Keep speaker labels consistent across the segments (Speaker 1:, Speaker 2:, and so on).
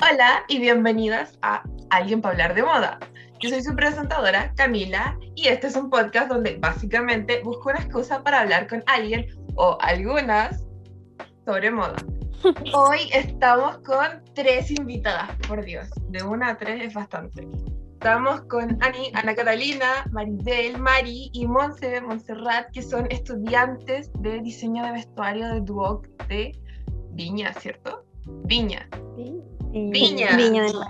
Speaker 1: Hola y bienvenidas a Alguien para hablar de moda. Yo soy su presentadora, Camila, y este es un podcast donde básicamente busco una excusa para hablar con alguien o algunas sobre moda. Hoy estamos con tres invitadas, por Dios, de una a tres es bastante. Estamos con Ani, Ana Catalina, Maribel, Mari y Monse Montserrat, que son estudiantes de diseño de vestuario de Duoc de Viña, ¿cierto? Viña.
Speaker 2: Sí.
Speaker 1: Viña.
Speaker 2: Viña del Mar.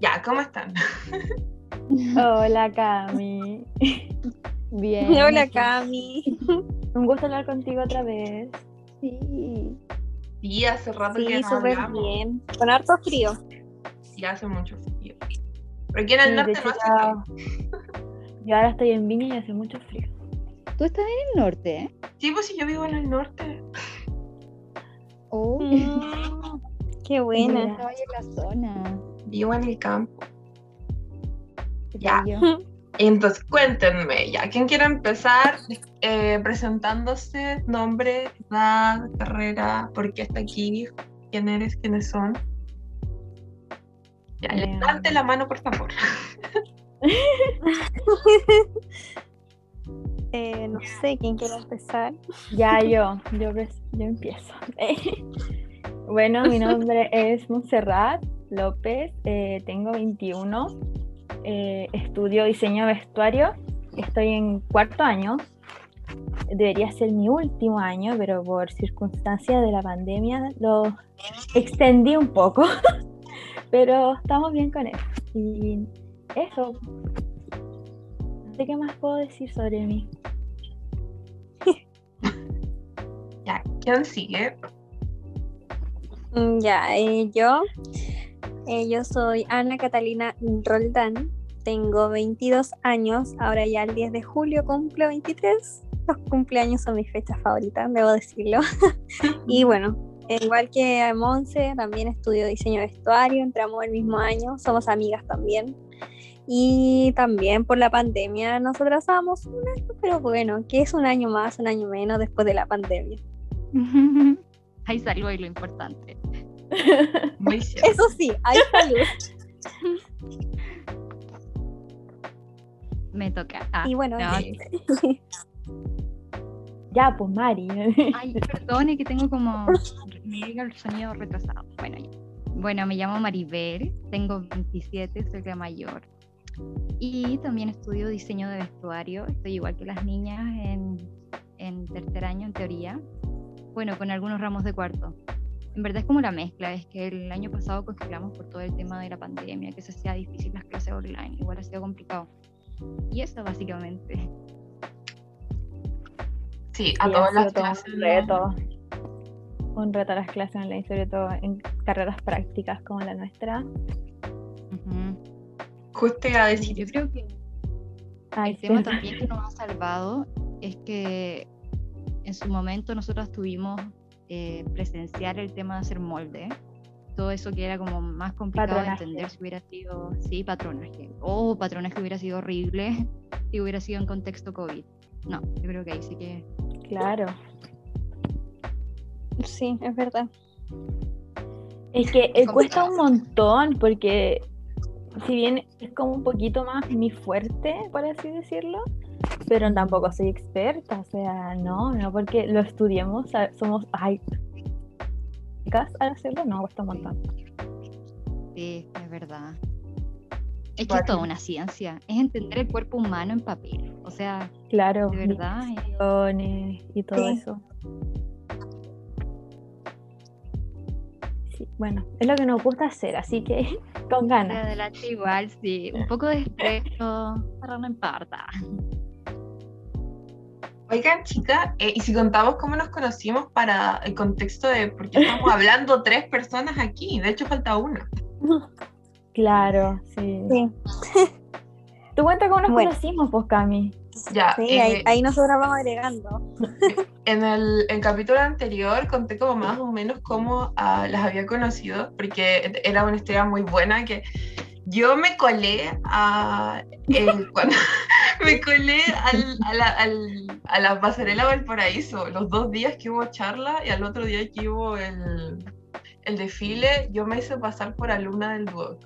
Speaker 1: Ya, ¿cómo están?
Speaker 3: Hola Cami. Bien.
Speaker 2: Hola. Cami.
Speaker 3: Un gusto hablar contigo otra vez.
Speaker 2: Sí,
Speaker 1: Sí, hace rato que
Speaker 2: sí,
Speaker 1: no
Speaker 2: súper bien. Con harto frío.
Speaker 1: Sí, hace mucho frío. Pero aquí en el
Speaker 3: Sí,
Speaker 1: norte no hace
Speaker 3: ya-
Speaker 1: frío.
Speaker 3: Yo ahora estoy en Viña y hace mucho frío.
Speaker 4: Tú estás en el norte, ¿eh?
Speaker 1: Sí, pues si yo vivo en el norte.
Speaker 4: Oh,
Speaker 2: Mm, qué buena.
Speaker 4: Estaba en la zona.
Speaker 1: Vivo en el campo.
Speaker 4: ¿Qué
Speaker 1: Ya. Entonces, cuéntenme, ya, ¿quién quiere empezar eh, presentándose? Nombre, edad, carrera, por qué está aquí, quién eres, quiénes son. Ya,
Speaker 3: Eh,
Speaker 1: levante la mano, por favor.
Speaker 2: Eh, no sé quién quiere empezar.
Speaker 3: Ya yo, yo, yo empiezo. Bueno, mi nombre es Montserrat López, eh, tengo 21, eh, estudio diseño de vestuario, estoy en cuarto año. Debería ser mi último año, pero por circunstancias de la pandemia lo extendí un poco. pero estamos bien con eso. Y eso. No sé qué más puedo decir sobre mí.
Speaker 1: Ya, ¿quién sigue?
Speaker 2: Mm, Ya, eh, yo, eh, yo soy Ana Catalina Roldán, tengo 22 años, ahora ya el 10 de julio cumplo 23. Los cumpleaños son mis fechas favoritas, debo decirlo. y bueno, igual que Monse, también estudio diseño de vestuario, entramos el mismo año, somos amigas también. Y también por la pandemia nosotras estábamos un año, pero bueno, que es un año más, un año menos después de la pandemia.
Speaker 4: Ahí salió ahí lo importante.
Speaker 1: Muy cierto.
Speaker 2: Eso sí, hay salud.
Speaker 4: Me toca. Ah,
Speaker 2: Y bueno,
Speaker 4: no,
Speaker 1: sí.
Speaker 3: Ya, pues Mari.
Speaker 4: Ay, perdone que tengo como. Me llega el sonido retrasado. Bueno, ya. Bueno, me llamo Maribel, tengo 27, soy la mayor. Y también estudio diseño de vestuario. Estoy igual que las niñas en, en tercer año, en teoría. Bueno, con algunos ramos de cuarto. En verdad es como la mezcla, es que el año pasado congelamos por todo el tema de la pandemia, que se hacía difícil las clases online, igual ha sido complicado. Y eso básicamente.
Speaker 1: Sí, a
Speaker 3: Sí,
Speaker 1: todas las clases.
Speaker 3: Un reto. Un reto a las clases online, sobre todo en carreras prácticas como la nuestra.
Speaker 4: Ujú.
Speaker 1: Justo iba a decir
Speaker 4: Yo creo que
Speaker 3: Ay,
Speaker 4: el tema también que nos ha salvado es que en su momento nosotros tuvimos eh, presenciar el tema de hacer molde. Todo eso que era como más complicado
Speaker 3: Patronaje.
Speaker 4: de entender si hubiera sido, sí, patronaje. O patronaje hubiera sido horrible si hubiera sido en contexto COVID. No, yo creo que ahí sí que...
Speaker 3: Claro.
Speaker 2: Sí, es verdad.
Speaker 3: Es que eh, cuesta un montón porque si bien es como un poquito más mi fuerte, por así decirlo, pero tampoco soy experta, o sea, no, no porque lo estudiemos, somos, ay, chicas, al hacerlo, no, cuesta un montón.
Speaker 4: Sí, es verdad. Es que es toda una ciencia. Es entender el cuerpo humano en papel. O sea,
Speaker 3: Claro,
Speaker 4: de verdad.
Speaker 3: y todo
Speaker 2: Sí.
Speaker 3: eso. Sí, bueno, es lo que nos gusta hacer, así que con ganas.
Speaker 4: adelante igual, sí. Un poco de estrés, pero no importa.
Speaker 1: Oigan, chicas, eh, y si contamos cómo nos conocimos para el contexto de por qué estamos hablando tres personas aquí, de hecho falta una.
Speaker 3: Claro, sí.
Speaker 2: Sí,
Speaker 3: ¿Tú cuenta cómo nos
Speaker 2: Bueno.
Speaker 3: conocimos, pues, Cami?
Speaker 1: Ya,
Speaker 2: sí, ahí,
Speaker 1: eh,
Speaker 2: ahí nosotros vamos agregando.
Speaker 1: en el, el capítulo anterior conté como más o menos cómo ah, las había conocido, porque era una historia muy buena que yo me colé a, el- cuando me colé al- a, la, al- a la pasarela Valparaíso los dos días que hubo charla y al otro día que hubo el, el desfile, yo me hice pasar por alumna del Duoc.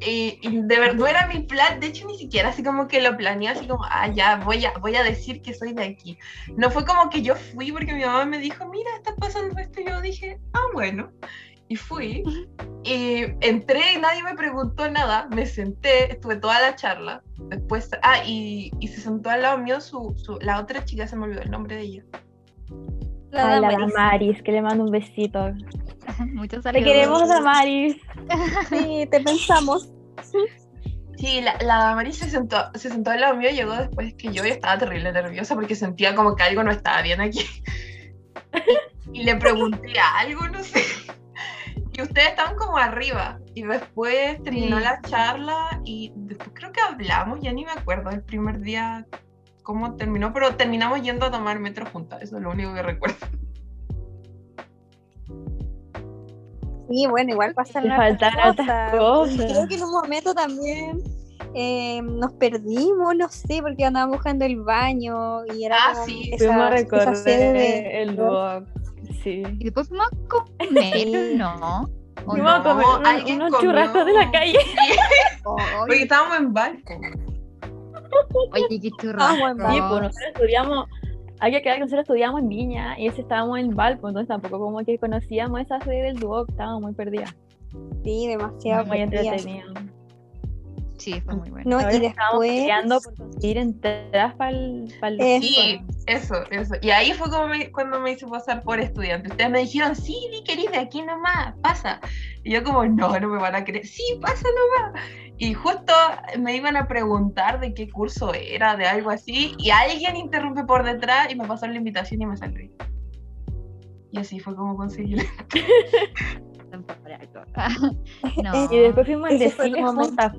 Speaker 1: Y, y de verdad no era mi plan, de hecho ni siquiera así como que lo planeé así como, ah, ya, voy a, voy a decir que soy de aquí. No fue como que yo fui porque mi mamá me dijo, mira, está pasando esto, y yo dije, ah, bueno. Y fui, y entré y nadie me preguntó nada, me senté, estuve toda la charla, después, ah, y, y se sentó al lado mío su, su- la otra chica, se me olvidó el nombre de ella.
Speaker 2: La
Speaker 3: Ay, la
Speaker 2: Damaris.
Speaker 3: Damaris, que le mando un besito.
Speaker 5: Muchos
Speaker 3: Te
Speaker 5: saludos.
Speaker 3: queremos, Damaris.
Speaker 2: Sí, te pensamos.
Speaker 1: Sí, la, la Damaris se sentó, se sentó al lado mío, llegó después que yo y estaba terrible nerviosa porque sentía como que algo no estaba bien aquí. Y, y le pregunté algo, no sé. Y ustedes estaban como arriba. Y después terminó
Speaker 5: Sí.
Speaker 1: la charla y después creo que hablamos, ya ni me acuerdo el primer día cómo terminó, pero terminamos yendo a tomar metro juntas, eso es lo único que recuerdo.
Speaker 2: Sí, bueno, igual pasan
Speaker 3: faltan hartas cosas.
Speaker 2: Creo que en un momento también eh, nos perdimos, no sé, porque andábamos buscando el baño y era
Speaker 1: Ah,
Speaker 2: como
Speaker 1: sí.
Speaker 2: esa-
Speaker 3: Fuimos a
Speaker 2: esa sede de-
Speaker 3: el Duoc. Sí.
Speaker 5: Y después fuimos a comer, ¿no? ¿O
Speaker 3: a
Speaker 1: no,
Speaker 3: comer unos,
Speaker 1: alguien
Speaker 3: unos
Speaker 1: comió.
Speaker 3: churrascos de la calle.
Speaker 1: Porque estábamos en barco.
Speaker 5: Oye, qué churrasco.
Speaker 3: Sí, pues
Speaker 2: Vamos.
Speaker 3: nosotros estudiamos, hay que aclarar que nosotros estudiamos en Viña y ese estábamos en Valpo, entonces tampoco como que conocíamos esa sede del Duoc, estábamos muy perdidas.
Speaker 2: Sí, demasiado.
Speaker 3: Muy entretenido.
Speaker 5: Sí, fue muy bueno.
Speaker 2: No,
Speaker 3: Ahora
Speaker 2: y
Speaker 3: estábamos
Speaker 2: después.
Speaker 3: peleando por conseguir entradas para el,
Speaker 2: Eh,
Speaker 1: Sí, eso, eso. Y ahí fue como me- cuando me hice pasar por estudiante. Ustedes me dijeron, sí, di que eres de aquí nomás, pasa. Y yo como, no, no me van a creer. Sí, pasa nomás. Y justo me iban a preguntar de qué curso era, de algo así. Y alguien interrumpe por detrás y me pasó la invitación y me salí. Y así fue como conseguí.
Speaker 5: No.
Speaker 3: Y después fuimos al
Speaker 2: el
Speaker 3: desfile juntas.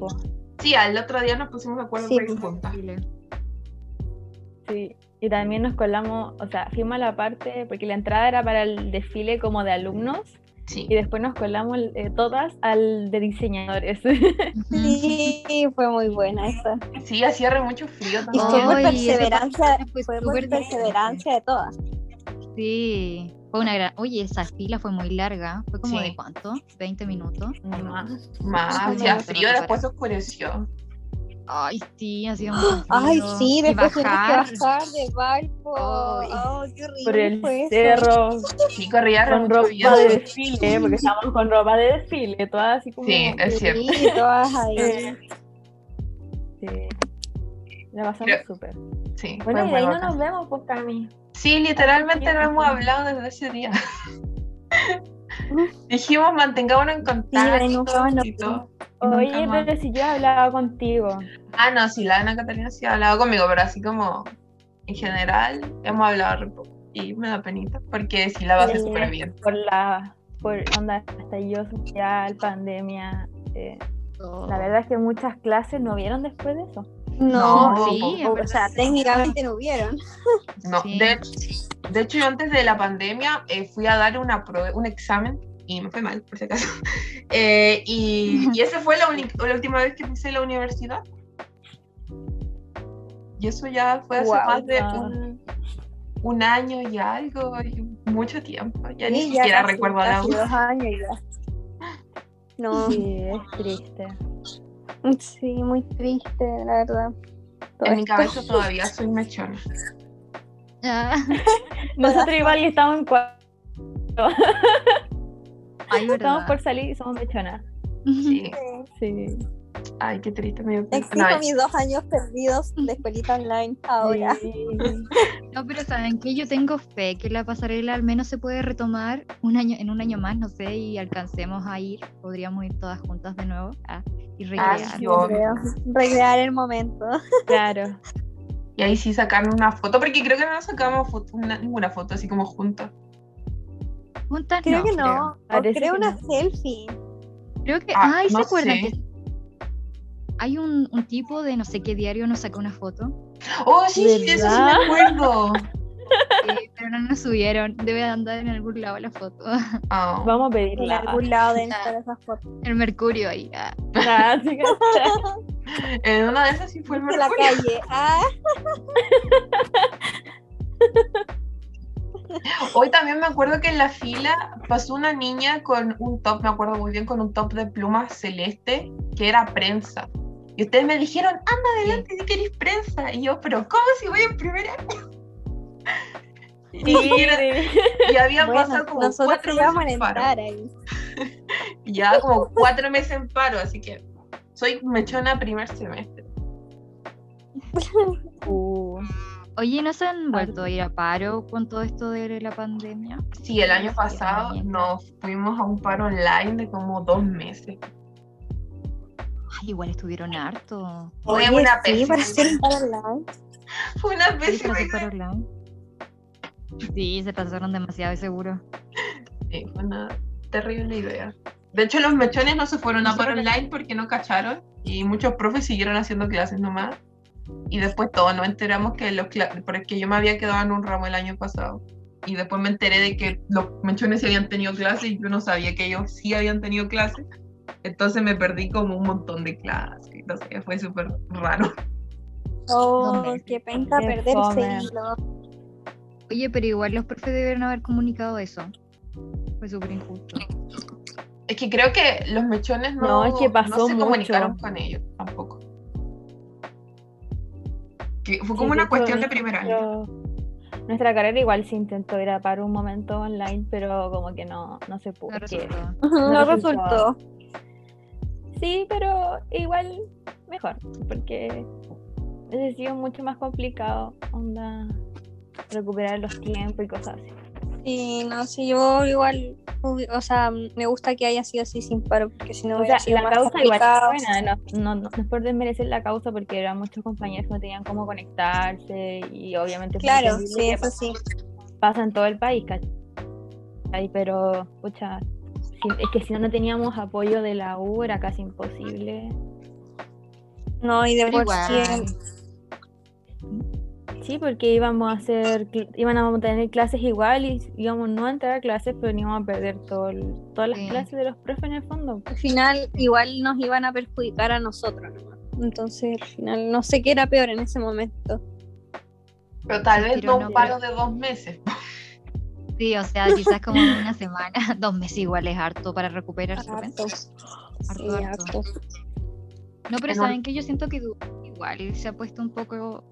Speaker 1: Sí, al otro día nos pusimos de acuerdo
Speaker 2: Sí,
Speaker 1: para ir
Speaker 2: pues.
Speaker 1: juntas.
Speaker 3: Sí. Y también nos colamos, o sea, fuimos a la parte, porque la entrada era para el desfile como de alumnos,
Speaker 1: Sí.
Speaker 3: y después nos colamos eh, todas al de diseñadores.
Speaker 2: Sí, fue muy buena esa.
Speaker 1: Sí, hacía re mucho frío
Speaker 2: Y
Speaker 1: también.
Speaker 2: fue por
Speaker 5: Ay, esa
Speaker 2: perseverancia,
Speaker 5: fue
Speaker 2: fue por perseverancia de todas.
Speaker 5: Sí, fue una gran. Oye, esa fila fue muy larga. ¿Fue como
Speaker 1: Sí.
Speaker 5: de cuánto? ¿20 minutos?
Speaker 3: Más.
Speaker 1: Más,
Speaker 5: no,
Speaker 1: frío, después se oscureció.
Speaker 5: Ay, sí, hacía mucho
Speaker 2: Ay,
Speaker 5: frío.
Speaker 2: sí, después tuvimos
Speaker 5: bajar.
Speaker 2: que bajar de barco.
Speaker 5: Ay.
Speaker 2: Ay, qué horrible
Speaker 3: Por el
Speaker 2: fue
Speaker 3: cerro,
Speaker 1: Sí, corría
Speaker 3: con ropa de desfile, porque estábamos con ropa de desfile, todas así como...
Speaker 1: Sí, es cierto.
Speaker 2: Sí, todas ahí.
Speaker 3: Sí. La pasamos súper.
Speaker 1: Sí,
Speaker 3: Bueno, y
Speaker 1: muy
Speaker 3: ahí no nos vemos, pues, Cami.
Speaker 1: Sí, literalmente no hemos hablado desde ese día. Dijimos mantengámonos en contacto.
Speaker 3: Oye,
Speaker 1: más.
Speaker 3: pero si yo hablaba contigo.
Speaker 1: Ah, no, sí, la Ana Catalina sí ha hablado conmigo, pero así como en general hemos hablado re poco. Y me da penita, porque sí la
Speaker 3: Sí.
Speaker 1: súper bien.
Speaker 3: por la por onda estallido social, pandemia. eh,
Speaker 5: Oh.
Speaker 3: La verdad es que muchas clases no vieron después de eso.
Speaker 2: No,
Speaker 1: No,
Speaker 5: sí,
Speaker 2: o sea, técnicamente no hubieron.
Speaker 1: No,
Speaker 5: Sí.
Speaker 1: de, de hecho, yo antes de la pandemia eh, fui a dar una un examen y me fue mal, por si acaso. Eh, y, y esa fue la, la última vez que pisé la universidad. Y eso ya fue hace más de un, un año y algo, y mucho tiempo. Ya ni
Speaker 2: ya
Speaker 1: siquiera
Speaker 2: casi-
Speaker 1: recuerdo la
Speaker 2: casi dos años ya. No,
Speaker 3: Sí, es triste.
Speaker 2: Sí, muy triste, la verdad. Todo
Speaker 1: En mi
Speaker 2: esto.
Speaker 1: cabeza todavía soy mechona.
Speaker 5: Ah,
Speaker 3: Nosotros igual y estamos en cuarto.
Speaker 5: ay,
Speaker 3: Estamos por salir y somos mechonas.
Speaker 1: Sí.
Speaker 3: Sí.
Speaker 1: Ay, qué triste. Me.
Speaker 2: Exijo
Speaker 1: No,
Speaker 2: mis dos años perdidos de escuelita online ahora.
Speaker 3: Sí.
Speaker 5: No, pero saben que yo tengo fe que la pasarela al menos se puede retomar un año, en un año más, no sé, y alcancemos a ir, podríamos ir todas juntas de nuevo ah, y
Speaker 1: Ah,
Speaker 5: recrear.
Speaker 1: sí,
Speaker 2: creo. El momento.
Speaker 3: Claro.
Speaker 1: Y ahí sí sacarme una foto, porque creo que no sacamos foto, una- ninguna foto así como juntas.
Speaker 5: Juntas
Speaker 2: Creo
Speaker 5: no,
Speaker 2: que no. Creo
Speaker 3: que
Speaker 2: una
Speaker 3: no.
Speaker 2: selfie.
Speaker 5: Creo que,
Speaker 1: Ah,
Speaker 5: ay,
Speaker 1: no
Speaker 5: ¿se acuerdan
Speaker 1: sé.
Speaker 5: que hay un, un tipo de no sé qué diario nos sacó una foto?
Speaker 1: Oh, sí, sí, de eso sí me acuerdo.
Speaker 5: Eh, pero no nos subieron, debe andar en algún lado la foto.
Speaker 1: Oh.
Speaker 3: Vamos a
Speaker 2: En
Speaker 3: pedirla.
Speaker 2: algún lado deben estar esas fotos.
Speaker 5: El mercurio ahí. ah.
Speaker 3: Ah, sí.
Speaker 1: En una de esas sí fue el
Speaker 2: De la
Speaker 1: mercurio.
Speaker 2: calle. Ah,
Speaker 1: Hoy también me acuerdo que en la fila pasó una niña con un top, me acuerdo muy bien, con un top de plumas celeste, que era prensa. Y ustedes me dijeron, anda adelante si queréis prensa. Y yo, pero ¿cómo si voy en primer año? Y, era- y habían
Speaker 2: Bueno,
Speaker 1: pasado como cuatro meses en paro.
Speaker 2: ahí.
Speaker 1: Ya como cuatro meses en paro, así que soy mechona primer semestre.
Speaker 3: Uh,
Speaker 4: Oye, ¿no se han vuelto a ir a paro con todo esto de la pandemia?
Speaker 1: Sí, el año
Speaker 4: Sí,
Speaker 1: pasado nos fuimos a un paro online de como dos meses.
Speaker 4: Ay, igual estuvieron harto.
Speaker 1: Fue
Speaker 2: Oye,
Speaker 1: una
Speaker 2: sí, para hacer online.
Speaker 1: Fue una
Speaker 4: Sí,
Speaker 1: pésima
Speaker 4: para hacer
Speaker 1: idea.
Speaker 4: paro online. Sí, se pasaron demasiado, seguro.
Speaker 1: Sí, fue una terrible idea. De hecho, los mechones no se fueron a
Speaker 4: Nosotros-
Speaker 1: online porque no cacharon y muchos profes siguieron haciendo clases nomás. Y después todos nos enteramos que los porque yo me había quedado en un ramo el año pasado. Y después me enteré de que los mechones sí habían tenido clases y yo no sabía que ellos sí habían tenido clases. Entonces me perdí como un montón de clases. No sé, fue súper raro.
Speaker 2: Oh, qué penca perderse.
Speaker 4: Oye, pero igual los profes debieron haber comunicado eso. Fue súper injusto.
Speaker 1: Es que creo que los mechones no,
Speaker 3: No, es que pasó
Speaker 1: no se
Speaker 3: mucho.
Speaker 1: comunicaron con ellos tampoco. Que fue
Speaker 3: sí,
Speaker 1: como una cuestión de primer año.
Speaker 3: Nuestra carrera igual se intentó ir a un momento online, pero como que no, no se pudo.
Speaker 4: No
Speaker 3: porque-
Speaker 4: resultó.
Speaker 2: No,
Speaker 3: No
Speaker 2: resultó.
Speaker 3: resultó. Sí, pero igual mejor, porque hubiese sido mucho más complicado onda recuperar los tiempos y cosas así.
Speaker 2: Sí, no sé, yo igual, o sea, me gusta que haya sido así sin paro, porque si no
Speaker 3: O
Speaker 2: hubiera
Speaker 3: sea,
Speaker 2: sido
Speaker 3: la
Speaker 2: más
Speaker 3: causa igual buena, no, no, no, no es por desmerecer la causa porque eran muchos compañeros que no tenían cómo conectarse y obviamente
Speaker 2: Claro, sí, eso sí.
Speaker 3: pasa en todo el país, ¿cachai? Pero, pucha, es que si no, no teníamos apoyo de la U era casi imposible.
Speaker 2: No, y de
Speaker 4: Pero
Speaker 2: por sí,
Speaker 4: igual.
Speaker 3: Sí, porque íbamos a hacer, iban a tener clases igual y íbamos no a entrar a clases, pero íbamos a perder todo el- todas las
Speaker 4: Sí.
Speaker 3: clases de los profes en el fondo.
Speaker 2: al final igual nos iban a perjudicar a nosotros. Entonces, al final, no sé qué era peor en ese momento.
Speaker 1: Pero tal vez
Speaker 4: Pero
Speaker 1: no
Speaker 4: no,
Speaker 1: un paro de dos meses.
Speaker 4: Sí, o sea, quizás como una semana, dos meses igual es harto para recuperarse.
Speaker 2: Harto.
Speaker 4: Harto,
Speaker 2: Sí,
Speaker 4: harto.
Speaker 2: harto.
Speaker 4: No, pero saben que yo siento que igual se ha puesto un poco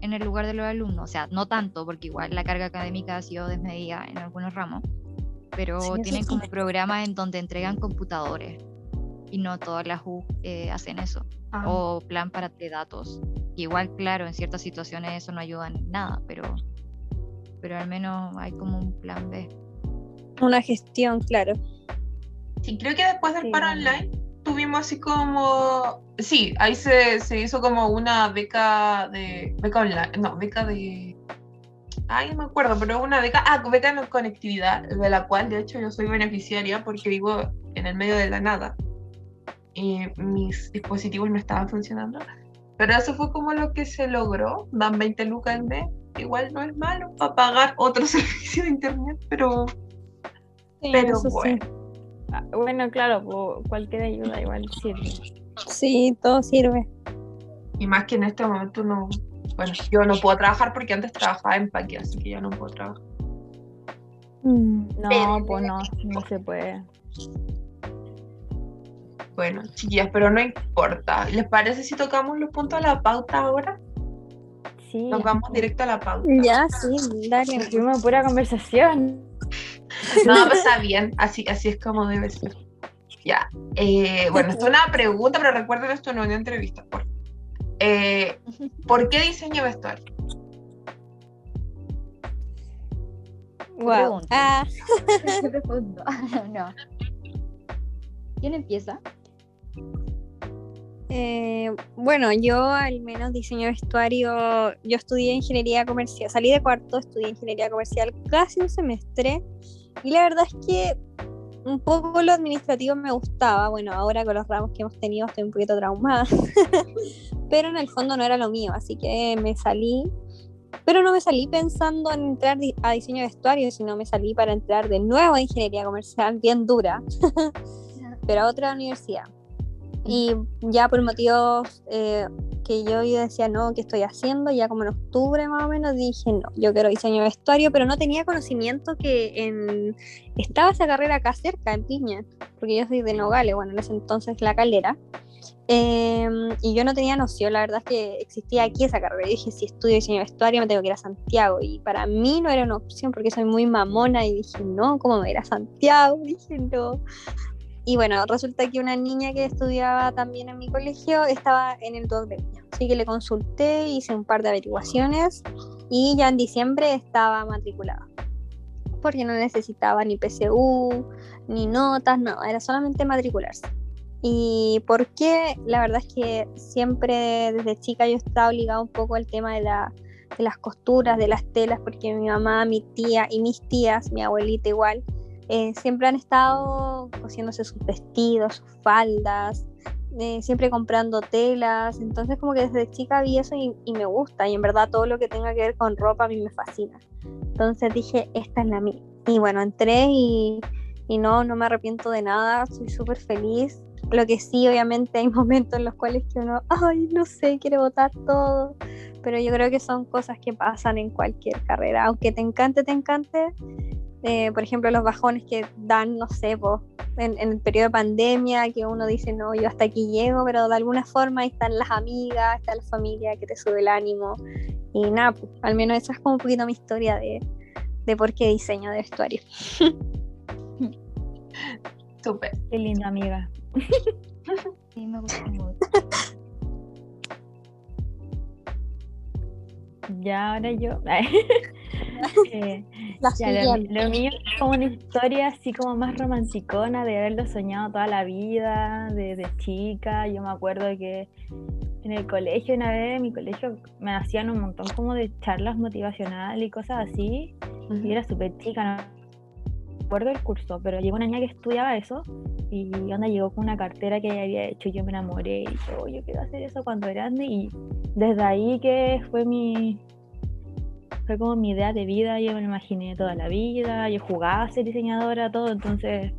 Speaker 4: en el lugar de los alumnos, o sea, no tanto, porque igual la carga académica ha sido desmedida en algunos ramos, pero
Speaker 2: Sí,
Speaker 4: tienen
Speaker 2: sí.
Speaker 4: como programas en donde entregan computadores y no todas las U eh, hacen eso,
Speaker 1: Ah,
Speaker 4: o plan para datos. Igual, claro, en ciertas situaciones eso no ayuda en nada, pero, pero al menos hay como un plan B.
Speaker 2: Una gestión, claro.
Speaker 1: Sí, creo que después del
Speaker 3: Sí,
Speaker 1: paro online tuvimos así como... Sí, ahí se, se hizo como una beca de... Beca online, no, beca de... Ay, no me acuerdo, pero una beca... Ah, beca en conectividad, de la cual de hecho yo soy beneficiaria porque vivo en el medio de la nada. Y mis dispositivos no estaban funcionando. Pero eso fue como lo que se logró. Dan 20 lucas al mes. Igual no es malo para pagar otro servicio de internet, pero...
Speaker 2: Sí,
Speaker 1: Pero
Speaker 2: eso sí.
Speaker 1: bueno.
Speaker 3: Ah, Bueno, claro, cualquier ayuda igual sirve.
Speaker 2: Sí, todo sirve.
Speaker 1: Y más que en este momento no. Bueno, yo no puedo trabajar porque antes trabajaba en Paqui, así que ya no puedo trabajar.
Speaker 2: Mm.
Speaker 3: No,
Speaker 1: Pero-
Speaker 3: pues no, no se puede.
Speaker 1: Bueno, chiquillas, pero no importa. ¿Les parece si tocamos los puntos de la pauta ahora?
Speaker 3: Sí.
Speaker 1: Nos vamos directo a la pauta.
Speaker 2: Ya, sí, dale.
Speaker 3: Tuvimos pura conversación.
Speaker 1: No, pues está bien, así, así es como debe ser. Ya. eh, bueno, esto es una pregunta, pero recuerden esto no es una entrevista. Por. Eh, ¿Por qué diseño vestuario?
Speaker 2: Wow.
Speaker 4: pregunta.
Speaker 2: Ah,
Speaker 4: no. ¿Quién empieza?
Speaker 2: Eh, bueno, yo al menos diseño de vestuario, yo estudié ingeniería comercial, salí de cuarto, estudié ingeniería comercial casi un semestre y la verdad es que un poco lo administrativo me gustaba, bueno, ahora con los ramos que hemos tenido estoy un poquito traumada, pero en el fondo no era lo mío, así que me salí, pero no me salí pensando en entrar a diseño de vestuario, sino me salí para entrar de nuevo a ingeniería comercial, bien dura, pero a otra universidad. Y ya por motivos eh, que yo decía, no, ¿qué estoy haciendo? Ya como en octubre más o menos dije, no, yo quiero diseño de vestuario, pero no tenía conocimiento que en... estaba esa carrera acá cerca, en Piña, porque yo soy de Nogales, bueno, en ese entonces La Calera. Em, y yo no tenía noción, la verdad es que existía aquí esa carrera. Y dije, si estudio diseño de vestuario, me tengo que ir a Santiago. Y para mí no era una opción porque soy muy mamona. Y dije, no, ¿cómo me voy a ir a Santiago? dije, no. Y bueno, resulta que una niña que estudiaba también en mi colegio estaba en el 2 de Así que le consulté, hice un par de averiguaciones y ya en diciembre estaba matriculada. Porque no necesitaba ni PSU, ni notas, no, era solamente matricularse. ¿Y por qué? La verdad es que siempre desde chica yo he estado ligada un poco al tema de, la, de las costuras, de las telas, porque mi mamá, mi tía y mis tías, mi abuelita igual, eh, siempre han estado cosiéndose sus vestidos, sus faldas, eh, siempre comprando telas, entonces como que desde chica vi eso y, me gusta y en verdad todo lo que tenga que ver con ropa a mí me fascina. Entonces dije, esta es la mía. Y bueno, entré y, y no, no me arrepiento de nada, soy súper feliz. Lo que sí, obviamente hay momentos en los cuales que uno, ay, no sé, quiere votar todo, pero yo creo que son cosas que pasan en cualquier carrera, aunque te encante, te encante, eh, por ejemplo, los bajones que dan, no sé, en, el periodo de pandemia, que uno dice, no, yo hasta aquí llego, pero de alguna forma ahí están las amigas, está la familia que te sube el ánimo. Y nada, pues, al menos esa es como un poquito mi historia de, de por qué diseño de vestuario.
Speaker 1: Súper.
Speaker 3: Qué linda amiga.
Speaker 4: Sí, me gusta mucho.
Speaker 3: Ya ahora yo. Eh, lo, mío es como una historia así como más romanticona de haberlo soñado toda la vida, desde chica. Yo me acuerdo que en el colegio una vez, en mi colegio me hacían un montón como de charlas motivacionales y cosas así. Y era súper chica, no recuerdo el curso, pero llegó una niña que estudiaba eso y onda llegó con una cartera que ella había hecho yo me enamoré y oh, yo quiero hacer eso cuando grande y desde ahí que fue mi, fue como mi idea de vida, yo me lo imaginé toda la vida, yo jugaba a ser diseñadora, todo, entonces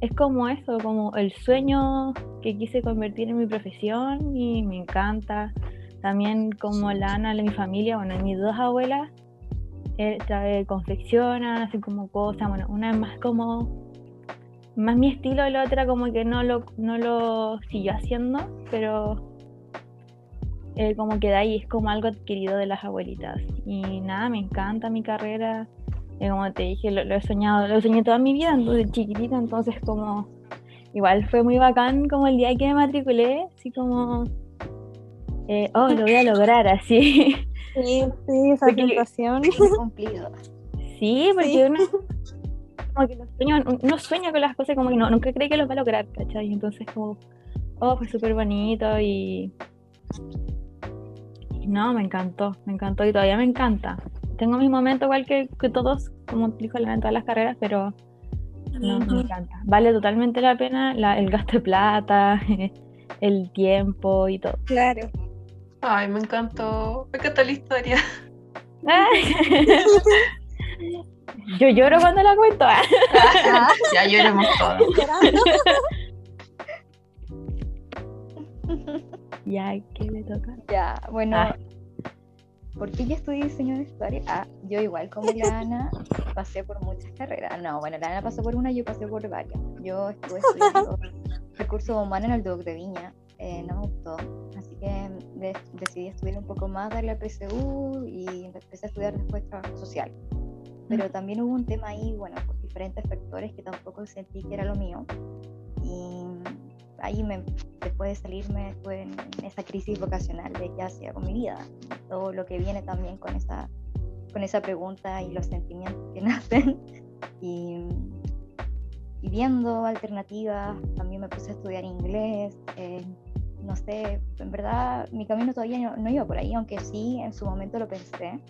Speaker 3: es como eso, como el sueño que quise convertir en mi profesión y me encanta. También como la Ana de mi familia, bueno, mis dos abuelas eh, confeccionan, hacen como cosas, bueno, una es más como, más mi estilo, y la otra como que no lo, no lo siguió haciendo, pero eh, como que de ahí es como algo adquirido de las abuelitas. Y nada, me encanta mi carrera. Eh, como te dije, lo, he soñado, lo soñé toda mi vida, desde chiquitita, entonces como igual fue muy bacán como el día que me matriculé, así como, eh, oh, lo voy a lograr así.
Speaker 2: Sí, sí, esa sensación.
Speaker 4: cumplido.
Speaker 3: Sí, porque uno como que sueña, uno sueña con las cosas como que no, nunca cree que los va a lograr, ¿cachai? Entonces como, oh, fue súper bonito y no, me encantó, me encantó y todavía me encanta. Tengo mis momentos igual que, todos, como dijo en todas las carreras, pero no, me encanta. Vale totalmente la pena el gasto de plata, el tiempo y todo.
Speaker 2: Claro.
Speaker 1: Ay, me encantó. Me encantó la historia.
Speaker 3: Yo lloro cuando la cuento.
Speaker 1: ya lloremos todos.
Speaker 3: Ya, ¿qué le toca?
Speaker 4: Ya, bueno. Ah. ¿Por qué yo estudié diseño de historia? Ah, yo igual como la Ana pasé por muchas carreras. No, bueno, la Ana pasó por una, yo pasé por varias. Yo estuve estudiando recursos humanos en el DOC de Viña. Eh, no me gustó. Así que decidí estudiar un poco más, darle la PSU y empecé a estudiar después trabajo social. Pero también hubo un tema ahí, bueno, por diferentes factores que tampoco sentí que era lo mío. Y ahí me, después de salirme, estuve en, esa crisis vocacional de qué hacía con mi vida. Todo lo que viene también con esa, con esa pregunta y los sentimientos que nacen. Y, y viendo alternativas, también me puse a estudiar inglés. Eh, no sé, en verdad mi camino todavía no, iba por ahí, aunque sí en su momento lo pensé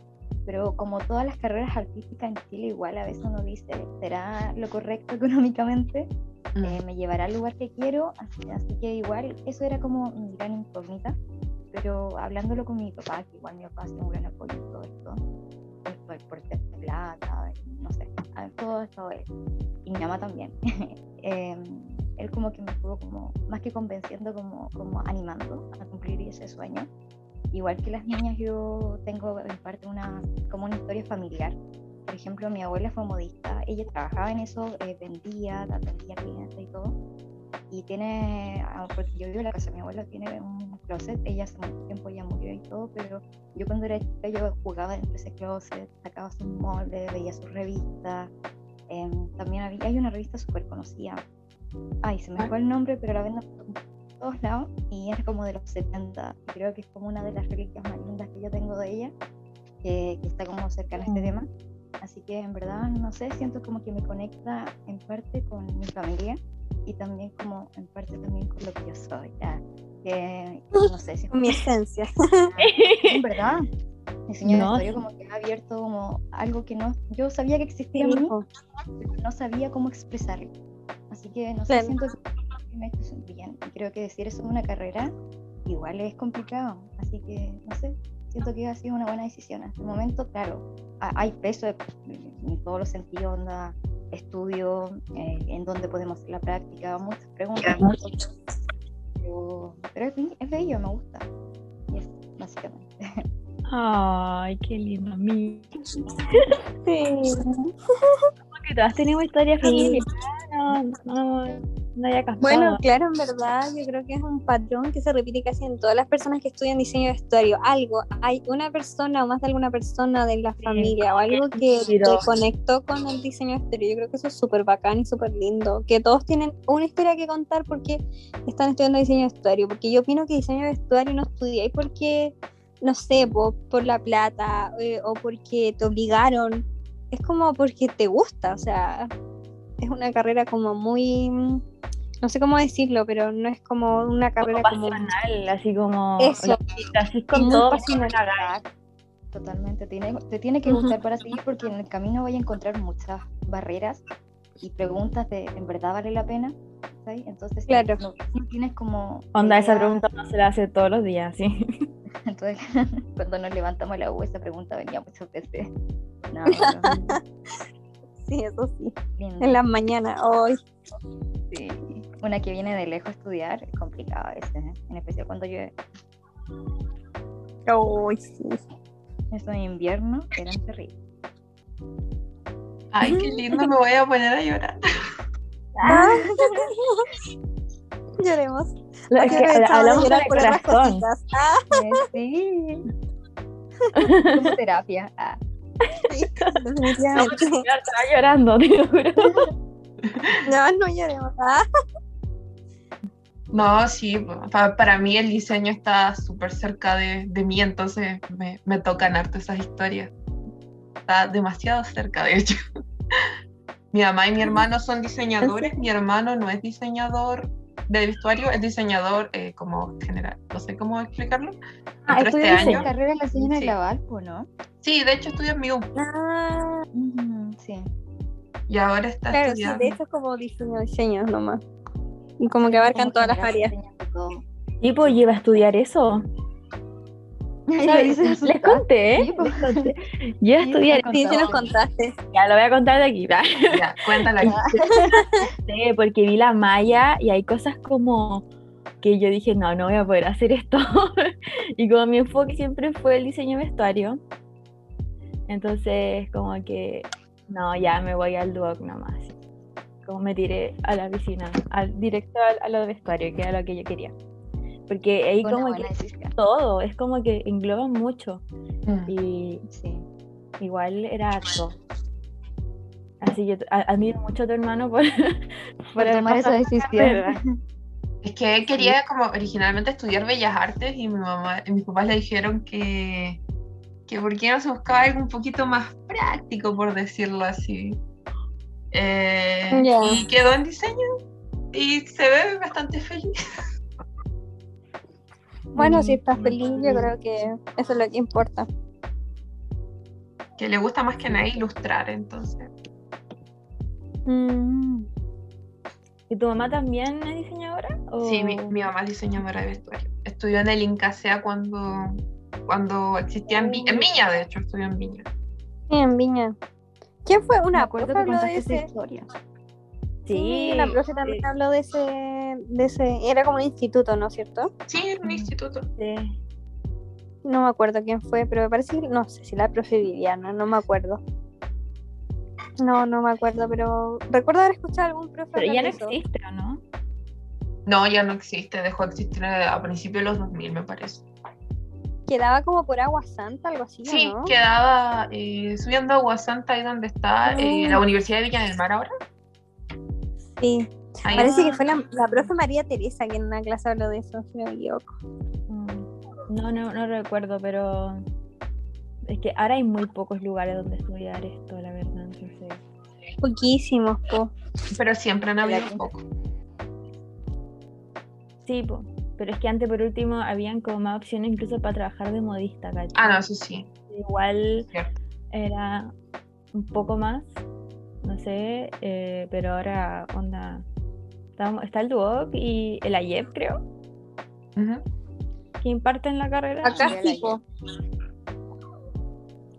Speaker 4: pero como todas las carreras artísticas en Chile, igual a veces uno dice, ¿será lo correcto económicamente? Eh, mm. me llevará al lugar que quiero, así, que igual eso era como mi gran incógnita, pero hablándolo con mi papá, que igual mi papá hace un gran apoyo en todo esto, por, por de plata, no sé, todo esto y mi mamá también. Em, él como que me estuvo como, más que convenciendo, como, como animando a cumplir ese sueño. Igual que las niñas, yo tengo en parte una, como una historia familiar. Por ejemplo, mi abuela fue modista, ella trabajaba en eso, eh, vendía, atendía clientes y todo. Y tiene, ah, porque yo vivo en la casa de mi abuela, tiene un closet, ella hace mucho tiempo ya murió y todo, pero yo cuando era chica yo jugaba dentro de ese closet, sacaba sus moldes, veía sus revistas. Em, también había, hay una revista súper conocida, ay, se me fue el nombre, pero la venden por todos lados y es como de los 70. Creo que es como una de las reliquias más lindas que yo tengo de ella, que, que está como cercana a este tema. Así que en verdad, no sé, siento como que me conecta en parte con mi familia y también como en parte también con lo que yo soy. ya, Que no sé si es
Speaker 2: Mi esencia.
Speaker 4: en verdad. Diseño
Speaker 3: No,
Speaker 4: de historia como que ha abierto como algo que no, yo sabía que existía en mí, pero no sabía cómo expresarlo. Así que no sé, siento que me ha hecho sentir bien. Y creo que decir eso en una carrera igual es complicado. Así que no sé, siento que ha sido una buena decisión. Hasta el momento, claro, ha- hay peso de- en todos los sentidos, onda, estudio, eh, en dónde podemos hacer la práctica, muchas preguntas. Pero, pero es, es bello, me gusta. Y básicamente.
Speaker 3: Ay, qué lindo.
Speaker 2: Sí.
Speaker 3: Que todas tenemos historias familiares. No, no, no haya casado.
Speaker 2: Bueno, claro, en verdad, yo creo que es un patrón que se repite casi en todas las personas que estudian diseño de vestuario. Algo, hay una persona o más de alguna persona de la
Speaker 3: Sí,
Speaker 2: familia o algo que te conectó con el diseño de vestuario. Yo creo que eso es súper bacán y súper lindo. Que todos tienen una historia que contar porque están estudiando diseño de vestuario. Porque yo opino que diseño de vestuario no estudiáis porque, no sé, po, por la plata eh, o porque te obligaron. Es como porque te gusta, o sea, es una carrera como muy no sé cómo decirlo, pero no es como una carrera como
Speaker 3: pasional, así como.
Speaker 2: Eso.
Speaker 3: Así con todo.
Speaker 2: pasional.
Speaker 4: Totalmente, tiene, te tiene que gustar para seguir porque en el camino voy a encontrar muchas barreras y preguntas de ¿en verdad vale la pena? Entonces,
Speaker 2: Claro.
Speaker 4: no, no tienes como...
Speaker 3: Onda, esa pregunta no se la hace todos los días, sí.
Speaker 4: Entonces, cuando nos levantamos la U, esa pregunta venía muchas veces. No,
Speaker 2: Sí, eso sí.
Speaker 4: lindo,
Speaker 2: En las mañanas, hoy.
Speaker 4: sí. Una que viene de lejos a estudiar es complicado a veces, ¿eh? en especial cuando llueve.
Speaker 2: Hoy sí.
Speaker 4: Eso en invierno eran terribles.
Speaker 1: Ay, qué lindo, me voy a poner a llorar.
Speaker 2: Lloremos.
Speaker 3: Es
Speaker 2: Aquí
Speaker 3: que
Speaker 2: de
Speaker 3: hablamos el
Speaker 2: por otras cositas. Ah,
Speaker 4: Sí. Como terapia. Ah.
Speaker 2: sí,
Speaker 3: No, estaba llorando, te lo juro.
Speaker 2: No, no lloremos. Ah,
Speaker 1: No, sí, pa- para mí el diseño está súper cerca de, de mí, entonces me, me tocan harto esas historias. Está demasiado cerca, de hecho. Mi mamá y mi hermano son diseñadores, mi hermano no es diseñador de vestuario, es diseñador eh, como general, no sé cómo explicarlo.
Speaker 4: Ah,
Speaker 1: Entró este año.
Speaker 4: carrera en la señora
Speaker 1: Sí.
Speaker 4: Lavalpo, ¿no?
Speaker 1: Sí, de hecho estudia en MIU
Speaker 2: ah,
Speaker 4: Ujú, Sí.
Speaker 1: y ahora está
Speaker 2: claro, sí,
Speaker 1: estudiando.
Speaker 2: de hecho es como diseño, diseño nomás. Y como que abarcan
Speaker 4: Como
Speaker 2: todas las áreas.
Speaker 4: diseño de todo.
Speaker 3: ¿Y pues lleva a estudiar eso?
Speaker 4: Lo dices
Speaker 3: Les conté, ¿eh? Les conté. Lleva a
Speaker 4: Sí,
Speaker 2: Sí, nos contaste.
Speaker 3: Ya lo voy a contar de aquí. ¿va?
Speaker 1: Ya, cuéntala.
Speaker 3: Sí, porque vi la malla y hay cosas como que yo dije, no, no voy a poder hacer esto. y como mi enfoque siempre fue el diseño de vestuario, entonces como que, no, ya me voy al Duoc nomás. Como me tiré a la piscina, al, directo al- a, lo de vestuario, que era lo que yo quería. Porque ahí
Speaker 4: una
Speaker 3: como que
Speaker 4: decisión.
Speaker 3: todo, es como que engloba mucho.
Speaker 1: Mm.
Speaker 3: Y
Speaker 4: Sí.
Speaker 3: igual era harto. Así yo a- admiro mucho a tu hermano por,
Speaker 4: Por
Speaker 3: haber
Speaker 4: tomar esa decisión.
Speaker 1: Es que él quería como originalmente estudiar Bellas Artes y mi mamá y mis papás le dijeron que, que por qué no se buscaba algo un poquito más práctico, por decirlo así. Eh. Y quedó en diseño y se ve bastante feliz.
Speaker 2: Bueno, si estás feliz, yo creo que eso es lo que importa.
Speaker 1: Que le gusta más que nada ilustrar, entonces.
Speaker 2: Mm.
Speaker 3: ¿Y tu mamá también es diseñadora? o-
Speaker 1: Sí, mi, mi mamá es diseñadora de vestuario. Estudió en el Incasea cuando, cuando existía en, Vi- en Viña, de hecho, estudió en Viña.
Speaker 2: Sí, en Viña. ¿Quién fue?
Speaker 4: Me
Speaker 2: Una
Speaker 4: acuerdo
Speaker 2: profe
Speaker 4: que
Speaker 2: habló de
Speaker 4: contaste esa historia.
Speaker 2: Sí, la profe también habló de ese, de ese, era como un instituto, ¿no es cierto?
Speaker 1: Sí, en un instituto.
Speaker 3: sí.
Speaker 2: No me acuerdo quién fue, pero me parece que, no sé si la profe Viviana, no me acuerdo. No, no me acuerdo, pero recuerdo haber escuchado algún profe
Speaker 3: Pero ya no
Speaker 2: eso.
Speaker 3: existe, ¿o no?
Speaker 1: No, ya no existe, dejó de existir a principios de los 2000, me parece.
Speaker 2: Quedaba como por Agua Santa, algo así, ¿o
Speaker 1: Sí,
Speaker 2: ¿no?
Speaker 1: quedaba eh, subiendo a Guasanta, ahí donde está eh,
Speaker 2: Mm.
Speaker 1: la Universidad de Villa del Mar ahora.
Speaker 2: Sí, Parece que fue la, la profe María Teresa que en una clase habló de eso, si no me equivoco.
Speaker 3: Mm, No, no, no recuerdo, pero es que ahora hay muy pocos lugares donde estudiar esto, la verdad. Entonces,
Speaker 2: Poquísimos, po.
Speaker 1: Pero siempre han habido un poco.
Speaker 3: sí, po, pero es que antes por último habían como más opciones incluso para trabajar de modista, ¿cachai?
Speaker 1: Ah, no, eso sí.
Speaker 3: Igual
Speaker 1: Cierto.
Speaker 3: era un poco más, no sé, eh, pero ahora onda. Está, el Duoc y el AYEP, creo,
Speaker 1: Ujú.
Speaker 3: que imparten la carrera.
Speaker 2: Acá
Speaker 4: Sí.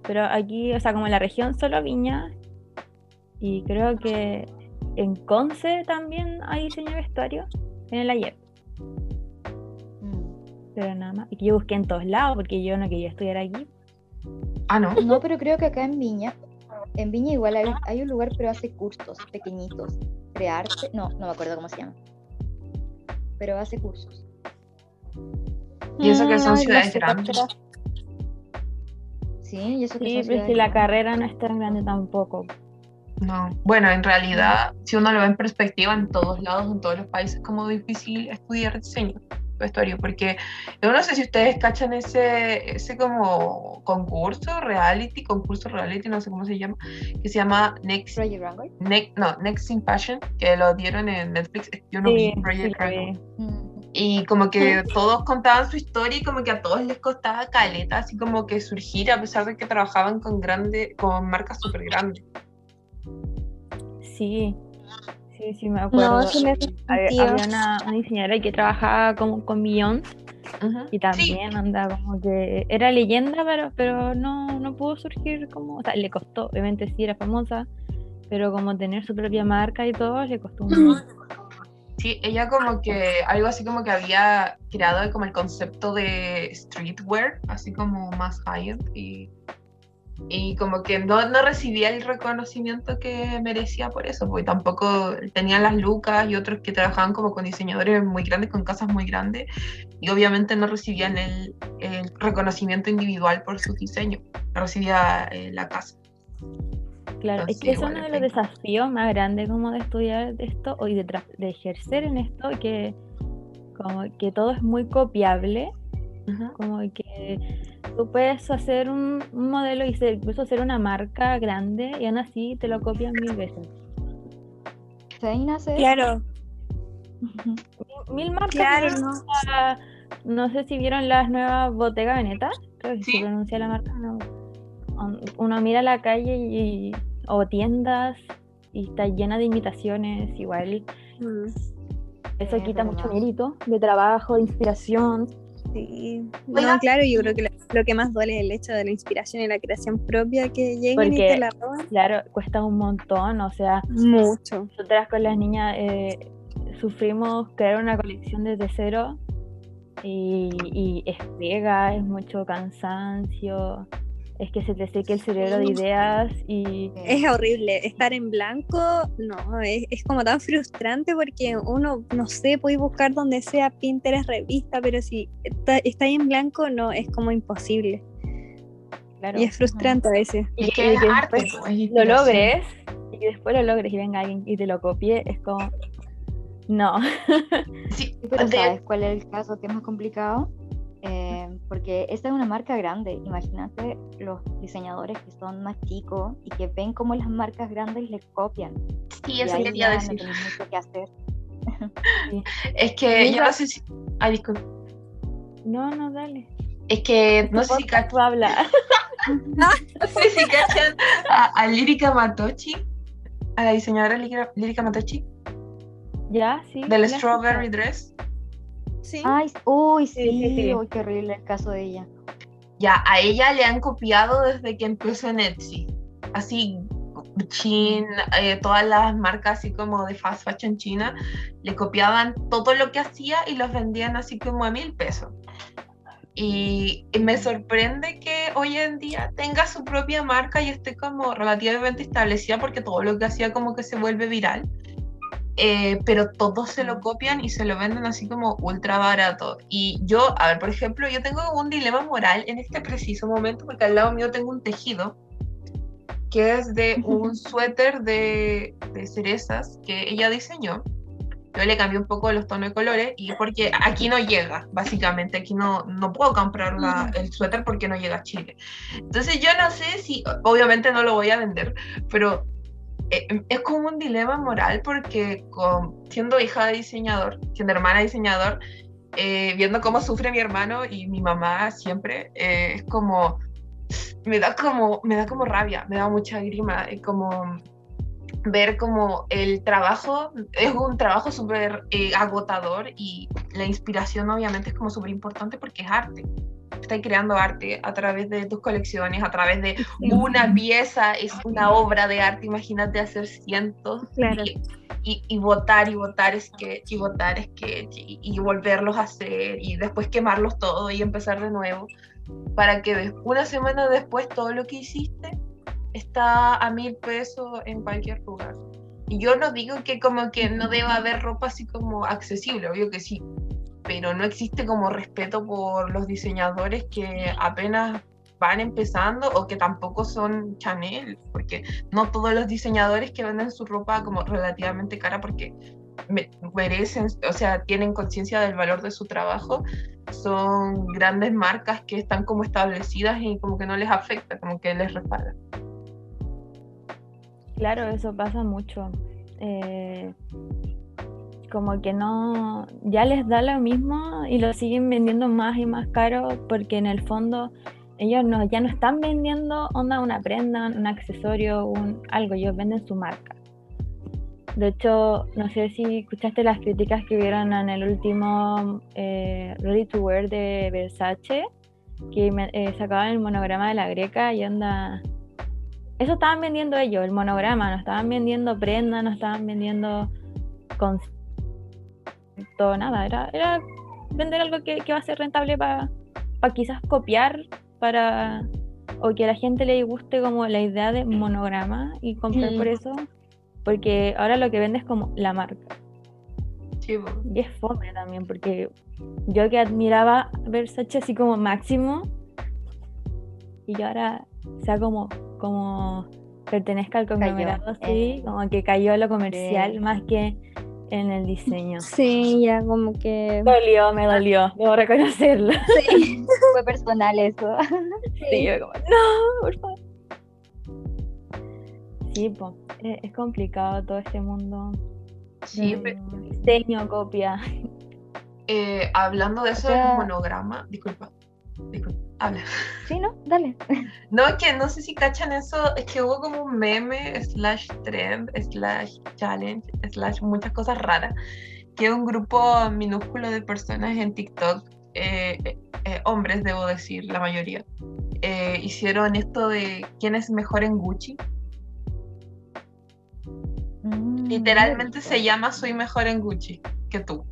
Speaker 3: Pero aquí, o sea, como en la región solo Viña. Y creo que en Conce también hay diseño de vestuario. En el AYEP.
Speaker 4: Mm.
Speaker 3: Pero nada más. Y que yo busqué en todos lados porque yo no quería estudiar aquí.
Speaker 1: Ah, no.
Speaker 4: No, pero creo que acá en Viña, en Viña igual hay, hay un lugar, pero hace cursos pequeñitos. Crearte, no, no me acuerdo cómo se llama. Pero hace cursos.
Speaker 1: Y eso que
Speaker 2: Mm,
Speaker 1: son
Speaker 2: no,
Speaker 1: ciudades grandes.
Speaker 4: Sí, y eso que
Speaker 3: Sí,
Speaker 4: son
Speaker 3: pero es
Speaker 4: ciudades
Speaker 3: que la
Speaker 4: grandes.
Speaker 3: carrera no es tan grande tampoco.
Speaker 1: No. Bueno, en realidad, si uno lo ve en perspectiva, en todos lados, en todos los países, es como difícil estudiar diseño vestuario, porque yo no sé si ustedes cachan ese, ese como concurso, reality, concurso reality, no sé cómo se llama, que se llama Next. Next, no, Next in Fashion, que lo dieron en Netflix, yo no vi
Speaker 3: Sí,
Speaker 1: Project
Speaker 3: sí vi.
Speaker 4: Mm.
Speaker 1: Y como que todos contaban su historia y como que a todos les costaba caleta, así como que surgir a pesar de que trabajaban con grandes, con marcas súper grandes.
Speaker 3: Sí. Sí, sí, me acuerdo.
Speaker 2: No, sí me hace
Speaker 3: Había, había una, una diseñadora que trabajaba como con Beyoncé y también anda como que era leyenda, pero, pero no, no pudo surgir como, o sea, le costó, obviamente sí era famosa, pero como tener su propia marca y todo, le costó un montón.
Speaker 1: Sí, ella como que, algo así como que había creado como el concepto de streetwear, así como más high-end y, y como que no, no recibía el reconocimiento que merecía por eso, porque tampoco tenían las lucas y otros que trabajaban como con diseñadores muy grandes, con casas muy grandes, y obviamente no recibían el, el reconocimiento individual por sus diseños, no recibía eh, la casa.
Speaker 3: Claro, es
Speaker 1: Entonces,
Speaker 3: que es uno de
Speaker 1: es
Speaker 3: los desafíos más grandes como de estudiar esto o y de, de ejercer en esto, que como que todo es muy copiable,
Speaker 1: Ujú.
Speaker 3: como que tú puedes hacer un, un modelo y ser- incluso hacer una marca grande y aún así te lo copian mil veces.
Speaker 4: Nace.
Speaker 2: Claro,
Speaker 3: Mil marcas.
Speaker 2: claro,
Speaker 3: ¿no?
Speaker 2: no.
Speaker 3: No sé si vieron las nuevas Bottega Veneta, creo que
Speaker 1: Sí.
Speaker 3: se pronuncia la marca. no. Uno mira la calle y, o tiendas y está llena de imitaciones, igual.
Speaker 2: Mm,
Speaker 3: Eso
Speaker 4: Sí,
Speaker 3: quita mucho mérito de trabajo, de inspiración.
Speaker 2: Sí.
Speaker 1: Oiga.
Speaker 2: No, claro, yo creo que lo, lo que más duele es el hecho de la inspiración y la creación propia que lleguen y te la roban.
Speaker 3: Claro, cuesta un montón, o sea,
Speaker 2: Mucho.
Speaker 3: nosotras con las niñas eh, sufrimos crear una colección desde cero y, y es pega, es mucho cansancio, es que se te seque el cerebro de ideas y
Speaker 2: Es horrible. Estar en blanco, no, es, es como tan frustrante porque uno, no sé, puede buscar donde sea Pinterest, revista, pero si está, está ahí en blanco, no, es como imposible.
Speaker 3: claro,
Speaker 2: Y es frustrante a veces.
Speaker 3: y
Speaker 1: Es
Speaker 3: que,
Speaker 1: que
Speaker 3: y que
Speaker 1: arte,
Speaker 3: después
Speaker 1: po, es
Speaker 3: lo logres y que después lo logres y venga alguien y te lo copie, es como, no,
Speaker 1: Sí,
Speaker 4: Sí, pero
Speaker 1: de-
Speaker 4: ¿sabes cuál es el caso que es más complicado? Eh, porque esta es una marca grande. Imagínate los diseñadores que son más chicos y que ven cómo las marcas grandes les copian.
Speaker 1: sí, eso quería
Speaker 4: ya
Speaker 1: decir.
Speaker 4: no mucho que hacer.
Speaker 1: Es que yo no sé si. Ay, disculpa.
Speaker 3: no, no, dale.
Speaker 1: Es que no sé si cachan,
Speaker 3: tú habla.
Speaker 1: no sé si cachan a, a Lírica Matochi, a la diseñadora Lírica, Lírica Matochi,
Speaker 3: ya, sí.
Speaker 1: del Strawberry. Dress.
Speaker 2: Sí.
Speaker 4: Ay, uy,
Speaker 3: Sí,
Speaker 4: sí,
Speaker 3: sí, sí.
Speaker 4: uy, qué horrible el caso de ella.
Speaker 1: Ya, a ella le han copiado desde que empezó en Etsy. Así, Shein, eh, todas las marcas así como de fast fashion china, le copiaban todo lo que hacía y los vendían así como a mil pesos. Y, y me sorprende que hoy en día tenga su propia marca y esté como relativamente establecida porque todo lo que hacía como que se vuelve viral. Eh, pero todos se lo copian y se lo venden así como ultra barato. Y yo, a ver, por ejemplo, yo tengo un dilema moral en este preciso momento porque al lado mío tengo un tejido que es de un suéter de, de cerezas que ella diseñó. Yo le cambié un poco los tonos de colores y porque aquí no llega, básicamente, aquí no, no puedo comprar la, el suéter porque no llega a Chile. Entonces yo no sé si, obviamente no lo voy a vender, pero es como un dilema moral porque siendo hija de diseñador, siendo hermana de diseñador, eh, viendo cómo sufre mi hermano y mi mamá siempre, eh, es como, me da como, me da como rabia, me da mucha grima, como ver como el trabajo es un trabajo súper agotador y la inspiración obviamente es como súper importante porque es arte estás creando arte a través de tus colecciones, a través de una pieza, es una obra de arte, imagínate hacer cientos y, y, votar y votar sketch y votar sketch y, y, volverlos a hacer y después quemarlos todos y empezar de nuevo para que una semana después todo lo que hiciste está a mil pesos en cualquier lugar. Y yo no digo que como que no deba haber ropa así como accesible, obvio que sí, pero no existe como respeto por los diseñadores que apenas van empezando o que tampoco son Chanel, porque no todos los diseñadores que venden su ropa como relativamente cara porque merecen, o sea, tienen conciencia del valor de su trabajo, son grandes marcas que están como establecidas y como que no les afecta, como que les respalda.
Speaker 3: Claro, eso pasa mucho. Eh, como que no, ya les da lo mismo y lo siguen vendiendo más y más caro porque en el fondo ellos no, ya no están vendiendo onda una prenda, un accesorio, un algo, ellos venden su marca. De hecho, no sé si escuchaste las críticas que vieron en el último eh, Ready to Wear de Versace, que eh, sacaban el monograma de la greca y onda... Eso estaban vendiendo ellos, el monograma, no estaban vendiendo prenda, no estaban vendiendo todo nada, era, era vender algo que, que va a ser rentable para quizás copiar, para o que a la gente le guste como la idea de monograma y comprar por eso, porque ahora lo que vende es como la marca. y es fome también, porque yo que admiraba Versace así como máximo, y yo ahora sea como, como pertenezca al conglomerado así, como que cayó lo comercial más que en el diseño.
Speaker 2: Sí, ya como que...
Speaker 3: Dolió, me dolió, debo reconocerlo.
Speaker 4: Sí, fue personal eso.
Speaker 3: Sí, yo como, no, por favor. Sí, pues, es, complicado todo este mundo.
Speaker 1: Sí,
Speaker 3: diseño, copia.
Speaker 1: Eh, hablando de eso del monograma, disculpa, disculpa.
Speaker 4: Sí, ¿no? Dale.
Speaker 1: No, que no sé si cachan eso, es que hubo como un meme, slash trend, slash challenge, slash muchas cosas raras, que un grupo minúsculo de personas en TikTok, eh, eh, eh, hombres debo decir, la mayoría, hicieron esto de quién es mejor en Gucci. Mm, Literalmente se llama Soy mejor en Gucci que tú.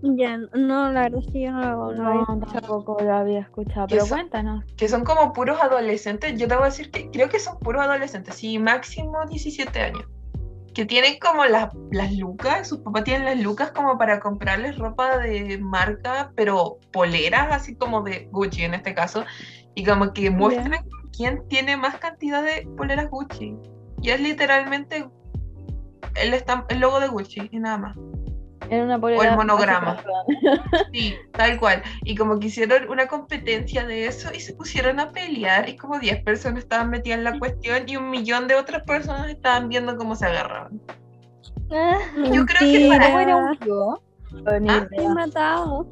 Speaker 2: Ya, no, la verdad es que yo no
Speaker 3: lo No, tampoco lo había escuchado, pero cuéntanos.
Speaker 1: Que son como puros adolescentes. Yo te voy a decir que creo que son puros adolescentes, sí, máximo 17 años. Que tienen como las, las lucas, sus papás tienen las lucas como para comprarles ropa de marca, pero poleras, así como de Gucci en este caso, y como que muestran quién tiene más cantidad de poleras Gucci. Y es literalmente el, el logo de Gucci y nada más o el monograma. Sí, tal cual. Y como que hicieron una competencia de eso y se pusieron a pelear y como 10 personas estaban metidas en la cuestión y un millón de otras personas estaban viendo cómo se agarraban.
Speaker 4: Ah, yo creo que para...
Speaker 3: Ni
Speaker 1: Ah,
Speaker 2: Me matado.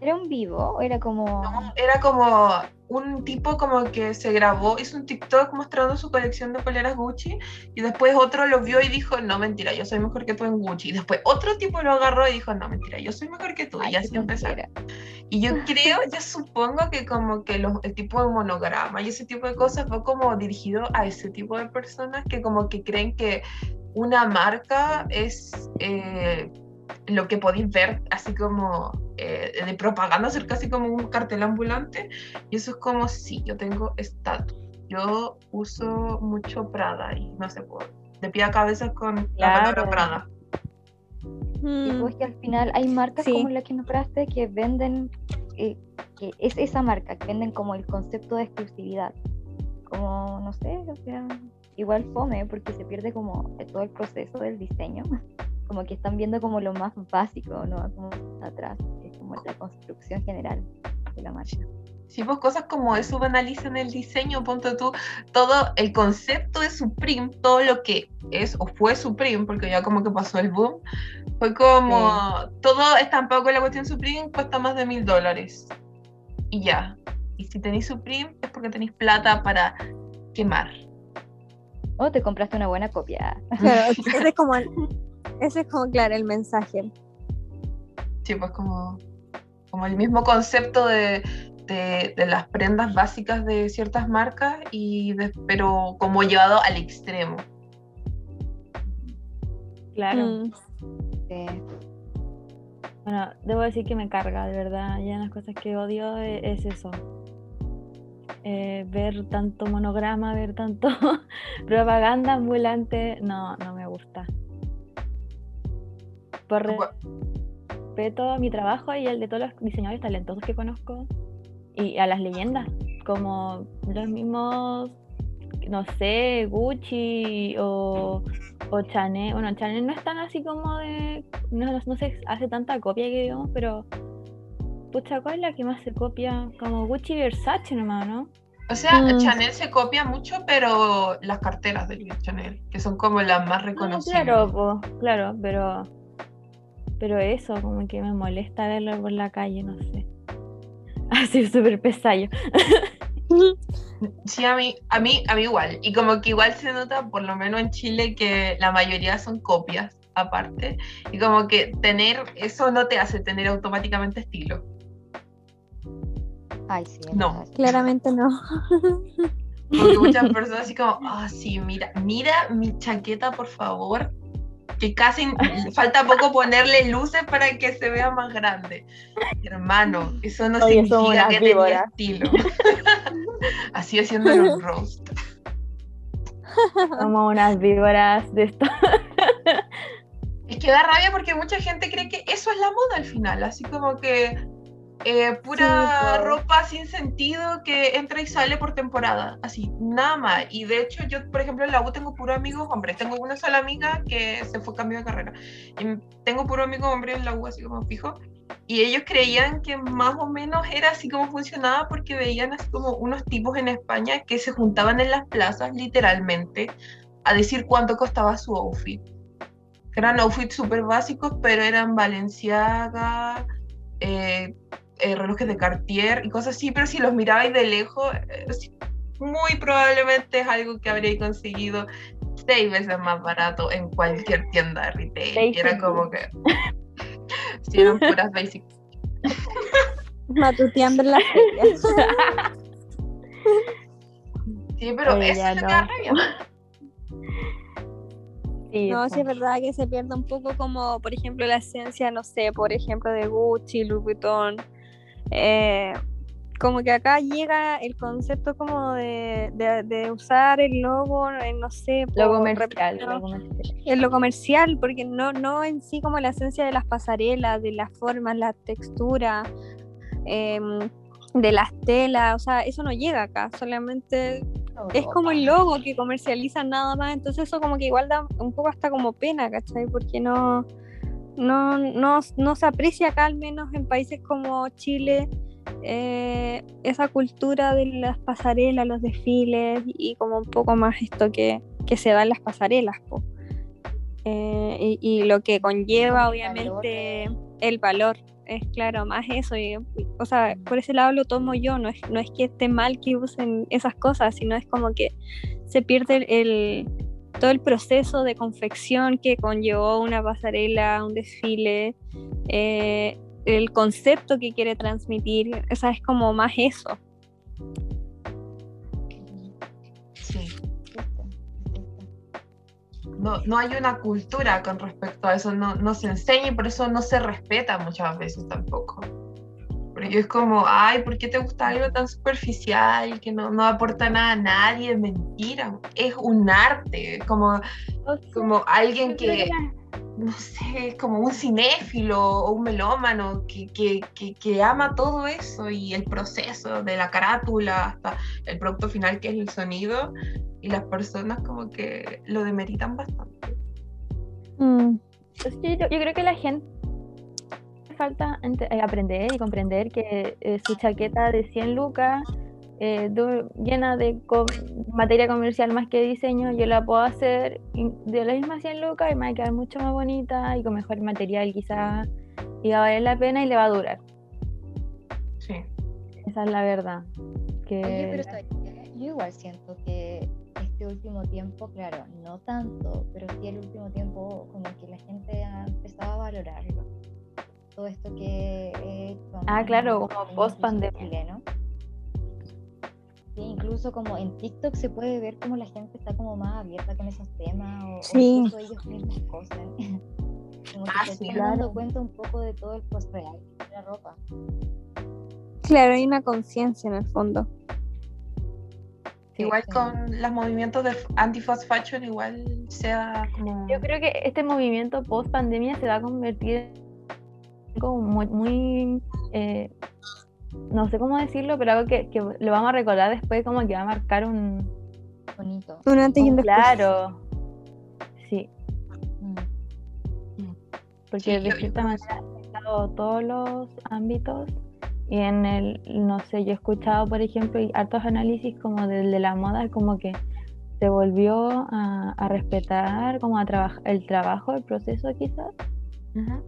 Speaker 4: ¿Era un vivo o era como.?
Speaker 1: No, era como un tipo como que se grabó, hizo un TikTok mostrando su colección de poleras Gucci y después otro lo vio y dijo, no, mentira, yo soy mejor que tú en Gucci. Y después otro tipo lo agarró y dijo, no, mentira, yo soy mejor que tú.
Speaker 4: Ay,
Speaker 1: y así empezaron. Y yo creo, yo supongo que como que los- el tipo de monograma y ese tipo de cosas fue como dirigido a ese tipo de personas que como que creen que una marca es eh, lo que podéis ver así como eh, de propaganda, ser casi como un cartel ambulante. Y eso es como, sí, yo tengo estatus. Yo uso mucho Prada y no sé, por, de pie a cabeza con la
Speaker 3: Claro.
Speaker 1: palabra Prada.
Speaker 4: Y pues que al final hay marcas
Speaker 2: Sí.
Speaker 4: como la que nombraste que venden, eh, que es esa marca, que venden como el concepto de exclusividad. Como, no sé, o sea, igual fome porque se pierde como todo el proceso del diseño. Como que están viendo como lo más básico, ¿no? Como atrás, que es como la construcción general de la marca.
Speaker 1: Sí, pues cosas como eso banalizan el diseño, ponte tú, todo el concepto de Supreme, todo lo que es o fue Supreme, porque ya como que pasó el boom, fue como todo estampado con la cuestión Supreme cuesta más de mil dólares. Y ya. Y si tenéis Supreme es porque tenéis plata para quemar.
Speaker 4: O te compraste una buena copia.
Speaker 2: Claro, ese es como el, ese es como, claro, el mensaje.
Speaker 1: Sí, pues como, como el mismo concepto de, de- de las prendas básicas de ciertas marcas, y de- pero como llevado al extremo.
Speaker 3: Claro.
Speaker 2: Mm,
Speaker 3: Bueno, debo decir que me carga, de verdad. Ya las cosas que odio e- es, eso. Eh, ver tanto monograma, ver tanto propaganda ambulante, no, no me gusta. Por respeto a mi trabajo y el de todos los diseñadores talentosos que conozco y a las leyendas, como los mismos, no sé, Gucci o, o Chanel. Bueno, Chanel no es tan así como de. No, no, no se hace tanta copia que digamos, pero. Pucha, ¿cuál es la que más se copia? Como Gucci y Versace nomás, ¿no?
Speaker 1: O sea,
Speaker 2: Mm.
Speaker 1: Chanel se copia mucho, pero las carteras de Chanel, que son como las más
Speaker 3: Ah,
Speaker 1: reconocibles.
Speaker 3: claro, po, claro, pero. Pero eso, como que me molesta verlo por la calle, no sé. Así súper pesayo.
Speaker 1: Sí, a mí, a mí, a mí igual. Y como que igual se nota, por lo menos en Chile, que la mayoría son copias aparte. Y como que tener eso no te hace tener automáticamente estilo.
Speaker 4: ay, sí.
Speaker 1: No.
Speaker 4: verdad.
Speaker 2: claramente no.
Speaker 1: Porque muchas personas así como, ah, sí, mira, mira mi chaqueta, por favor. Que casi falta poco ponerle luces para que se vea más grande. Hermano, eso no
Speaker 3: Oye,
Speaker 1: significa que tenía
Speaker 3: víboras.
Speaker 1: estilo. Así haciendo un roast.
Speaker 3: Como unas víboras de esto.
Speaker 1: Es que da rabia porque mucha gente cree que eso es la moda al final, así como que eh, pura
Speaker 3: Sí,
Speaker 1: ropa sin sentido que entra y sale por temporada, así, nada más. Y de hecho yo, por ejemplo, en la U tengo puro amigos hombres, tengo una sola amiga que se fue cambio de carrera, y tengo puro amigo hombre en la U, así como fijo. Y ellos creían que más o menos era así como funcionaba porque veían así como unos tipos en España que se juntaban en las plazas literalmente a decir cuánto costaba su outfit. Eran outfits súper básicos, pero eran Valenciaga, eh, eh, relojes de Cartier y cosas así, pero si los mirabais de lejos, eh, muy probablemente es algo que habríais conseguido seis veces más barato en cualquier tienda de retail. Y era
Speaker 3: Basic
Speaker 1: como que... sí, eran puras basics.
Speaker 2: Matuteando en la feria.
Speaker 1: Sí, pero
Speaker 3: Oye,
Speaker 1: eso es lo
Speaker 3: no. Sí,
Speaker 2: No, sí es verdad que se pierde un poco como, por ejemplo, la esencia, no sé, por ejemplo, de Gucci, Louis Vuitton. Eh, como que acá llega el concepto como de, de- de usar el logo, en, no sé,
Speaker 3: Lo
Speaker 2: por
Speaker 3: comercial,
Speaker 2: repetido,
Speaker 3: lo comercial.
Speaker 2: en lo comercial, porque no, no en sí como la esencia de las pasarelas, de las formas, la textura, em, de las telas, o sea, eso no llega acá, solamente es como el logo que comercializan nada más, entonces eso como que igual da un poco hasta como pena, ¿cachai? Porque no, no, no, no se aprecia acá, al menos en países como Chile, eh, esa cultura de las pasarelas, los desfiles y como un poco más esto que, que se da en las pasarelas. po. Eh, y, y lo que conlleva, obviamente, el valor. Es claro, más eso. y, o sea, por ese lado lo tomo yo. No es, no es que esté mal que usen esas cosas, sino es como que se pierde el, todo el proceso de confección que conllevó una pasarela, un desfile, eh, el concepto que quiere transmitir. O es como más eso.
Speaker 1: Sí. No, no hay una cultura con respecto a eso, no, no se enseña y por eso no se respeta muchas veces tampoco. Porque es como, ay, ¿por qué te gusta algo tan superficial que no, no aporta nada a nadie? Es mentira, es un arte, como, como alguien que, no sé, como un cinéfilo o un melómano que, que, que, que ama todo eso y el proceso de la carátula hasta el producto final que es el sonido y las personas como que lo demeritan bastante.
Speaker 2: Mm,
Speaker 3: yo, yo creo que la gente falta eh, aprender y comprender que eh, su chaqueta de 100 lucas, eh, llena de co- materia comercial más que diseño, yo la puedo hacer de la misma 100 lucas y me va a quedar mucho más bonita y con mejor material quizás, y va a valer la pena y le va a durar.
Speaker 1: Sí.
Speaker 3: Esa es la verdad. Que
Speaker 4: Oye, pero ¿sabes qué? yo igual siento que este último tiempo, claro, no tanto, pero sí el último tiempo como que la gente ha empezado a valorarlo. Todo esto que he hecho
Speaker 3: Ah,
Speaker 4: ¿no?
Speaker 3: claro, como
Speaker 4: incluso
Speaker 3: post-pandemia.
Speaker 4: chileno. Sí, incluso como en TikTok se puede ver como la gente está como más abierta con esos temas o, o
Speaker 2: Sí.
Speaker 4: incluso ellos mismos cosen. como que
Speaker 1: Ah,
Speaker 4: se
Speaker 1: sí.
Speaker 4: están dando
Speaker 3: Claro.
Speaker 4: cuenta un poco de todo el post real de la ropa.
Speaker 2: claro, hay una conciencia en el fondo.
Speaker 4: Sí,
Speaker 1: Igual
Speaker 4: sí.
Speaker 1: con los movimientos de f- anti-fast fashion, igual sea como...
Speaker 3: Yo creo que este movimiento post pandemia se va a convertir en algo muy, muy, eh, no sé cómo decirlo, pero algo que, que lo vamos a recordar después como que va a marcar un...
Speaker 4: Bonito.
Speaker 2: Un antes y un después.
Speaker 3: Claro, sí,
Speaker 4: Mm.
Speaker 3: porque
Speaker 1: Sí,
Speaker 3: de cierta manera ha afectado todos los ámbitos y en el, no sé, yo he escuchado, por ejemplo, y hartos análisis como del de la moda, como que se volvió a, a respetar como a trabajar el trabajo, el proceso quizás.
Speaker 1: Ujú.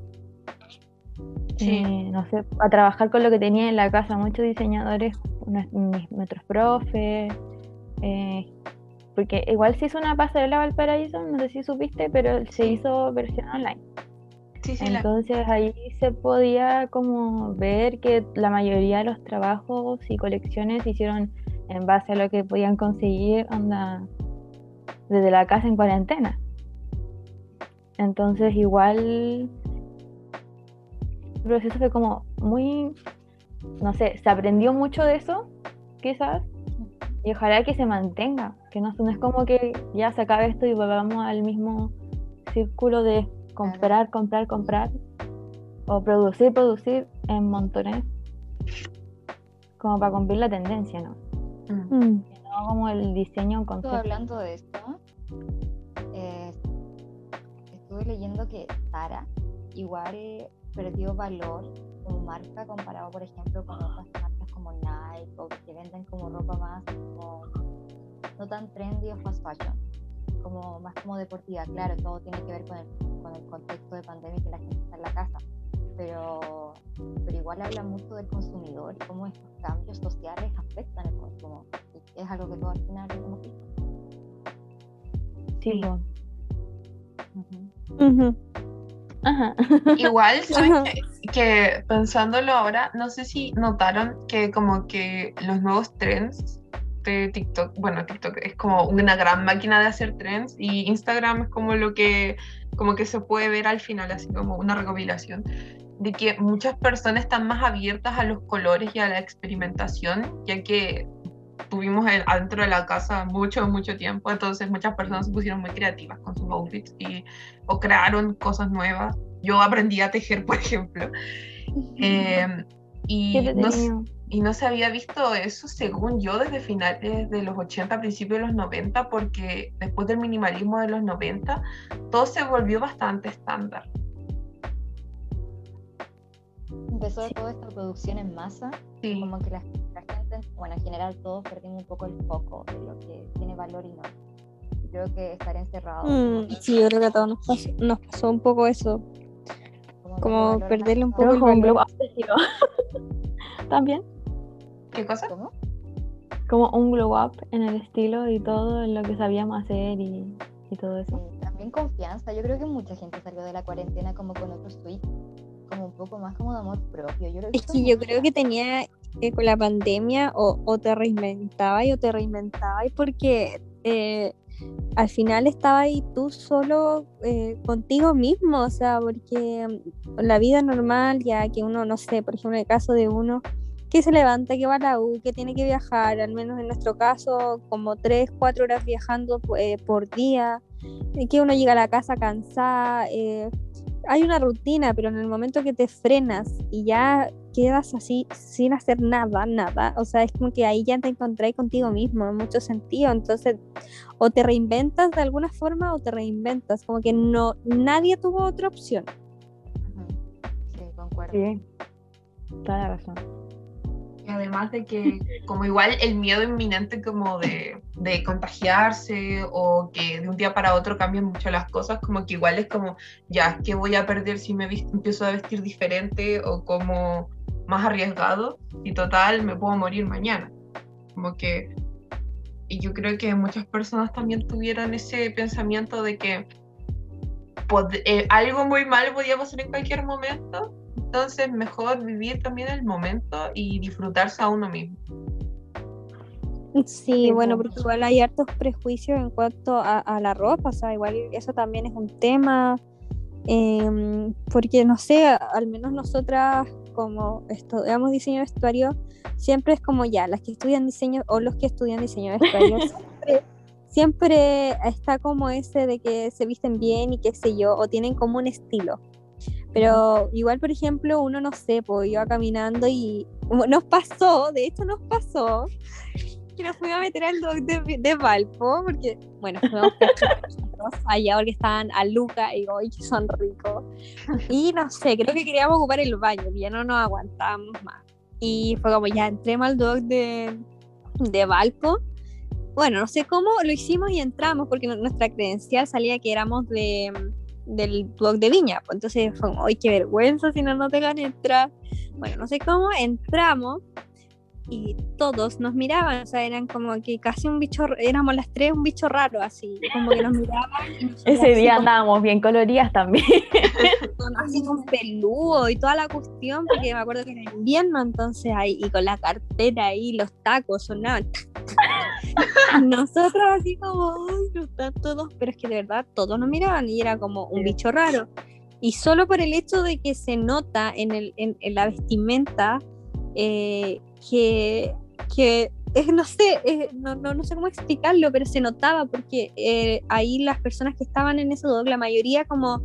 Speaker 1: Sí.
Speaker 3: eh, no sé, a trabajar con lo que tenía en la casa. Muchos diseñadores, mis nuestros profes, eh, porque igual se hizo una pasarela Valparaíso, no sé si supiste, pero se hizo versión online.
Speaker 1: Sí, sí, la-
Speaker 3: Entonces ahí se podía como ver que la mayoría de los trabajos y colecciones se hicieron en base a lo que podían conseguir onda, desde la casa en cuarentena. Entonces igual proceso fue como muy, no sé, se aprendió mucho de eso, quizás, y ojalá que se mantenga, que no, no es como que ya se acabe esto y volvamos al mismo círculo de comprar, comprar, comprar, o producir, producir en montones, como para cumplir la tendencia, ¿no?
Speaker 1: Mm.
Speaker 2: Mm,
Speaker 3: No como el diseño en
Speaker 4: Estuve hablando de esto, eh, estuve leyendo que Zara igual perdió valor como marca comparado, por ejemplo, con otras marcas como Nike o que venden como ropa más como no tan trendy o fast fashion, como más como deportiva. Claro, todo tiene que ver con el, con el contexto de pandemia que la gente está en la casa, pero, pero igual habla mucho del consumidor y cómo estos cambios sociales afectan el consumo. Y es algo que todo al final hemos visto.
Speaker 3: Sí, po.
Speaker 2: ujú.
Speaker 3: Ajá.
Speaker 1: Igual, ¿saben
Speaker 2: Ajá.
Speaker 1: que, que pensándolo ahora, no sé si notaron que como que los nuevos trends de TikTok, bueno, TikTok es como una gran máquina de hacer trends y Instagram es como lo que, como que se puede ver al final, así como una recopilación, de que muchas personas están más abiertas a los colores y a la experimentación, ya que tuvimos en- adentro de la casa mucho, mucho tiempo, entonces muchas personas se pusieron muy creativas con sus outfits y, o crearon cosas nuevas. Yo aprendí a tejer, por ejemplo. Eh, y, no, y no se había visto eso, según yo, desde finales de los 80, principios de los 90, porque después del minimalismo de los 90, todo se volvió bastante estándar.
Speaker 4: Empezó toda esta producción en masa,
Speaker 1: Sí,
Speaker 4: como que la, bueno, en general todos perdimos un poco el foco de lo que tiene valor y no. Creo que estar encerrado,
Speaker 2: Mm, sí, yo creo que a todos nos pasó, nos pasó un poco eso.
Speaker 4: como
Speaker 2: Como perderle un poco el valor.
Speaker 3: También.
Speaker 1: ¿Qué cosa?
Speaker 4: ¿Cómo?
Speaker 3: Como un glow up en el estilo y todo en lo que sabíamos hacer y, y todo eso.
Speaker 4: También confianza. Yo creo que mucha gente salió de la cuarentena como con otro switch, como un poco más como de amor propio. Yo
Speaker 2: Es que yo creo que tenía eh, con la pandemia o, o te reinventabas y o te reinventabas porque eh, al final estaba ahí tú solo eh, contigo mismo, o sea, porque mm, la vida normal, ya que uno, no sé, por ejemplo, en el caso de uno que se levanta, que va a la U, que tiene que viajar, al menos en nuestro caso, como tres, cuatro horas viajando eh, por día, que uno llega a la casa cansada, eh, hay una rutina, pero en el momento que te frenas y ya quedas así sin hacer nada, nada, o sea, es como que ahí ya te encontrás contigo mismo en mucho sentido, entonces o te reinventas de alguna forma o te reinventas, como que no, nadie tuvo otra opción.
Speaker 4: Sí, concuerdo.
Speaker 3: Sí. Toda la razón.
Speaker 1: Además de que, como igual el miedo inminente como de, de contagiarse o que de un día para otro cambien mucho las cosas, como que igual es como, ya, ¿qué voy a perder si me empiezo a vestir diferente o como más arriesgado? Y total, me puedo morir mañana. Como que, y yo creo que muchas personas también tuvieron ese pensamiento de que eh, algo muy mal podía pasar en cualquier momento entonces, mejor vivir también el momento y disfrutarse a uno mismo.
Speaker 2: Sí, bueno,
Speaker 3: po.
Speaker 2: porque igual hay hartos prejuicios en cuanto a, a la ropa, o sea, igual eso también es un tema, em, porque no sé, a- al menos nosotras como estudiamos diseño de vestuario, siempre es como ya, las que estudian diseño o los que estudian diseño de vestuario, siempre, siempre está como ese de que se visten bien y qué sé yo, o tienen como un estilo. Pero igual, por ejemplo, uno no sé, pues iba caminando y nos pasó, de hecho nos pasó, que nos fuimos a meter al dog de, de Valpo, porque, bueno, fuimos allá porque estaban a Luca y hoy que son ricos. Y no sé, creo que queríamos ocupar el baño, que ya no nos aguantábamos más. Y fue como, ya entremos al dog de, de Valpo. Bueno, no sé cómo lo hicimos y entramos, porque nu- nuestra credencial salía que éramos de del blog de Viña, pues entonces fue como, ¡ay, qué vergüenza si no nos dejan entrar! Bueno, no sé cómo, entramos y todos nos miraban, o sea, eran como que casi un bicho, éramos las tres un bicho raro, así, como que nos miraban. y
Speaker 3: Ese día
Speaker 2: como-
Speaker 3: andábamos bien coloridas también.
Speaker 2: así con peludo y toda la cuestión, porque me acuerdo que era invierno, entonces ahí, y con la cartera ahí, los tacos sonaban. Nosotros así como, ay, no están todos, pero es que de verdad todos nos miraban y era como un bicho raro. Y solo por el hecho de que se nota en, el, en, en la vestimenta eh, que, que es, no sé, es- no, no, no sé cómo explicarlo, pero se notaba porque eh, ahí las personas que estaban en ese dog, la mayoría como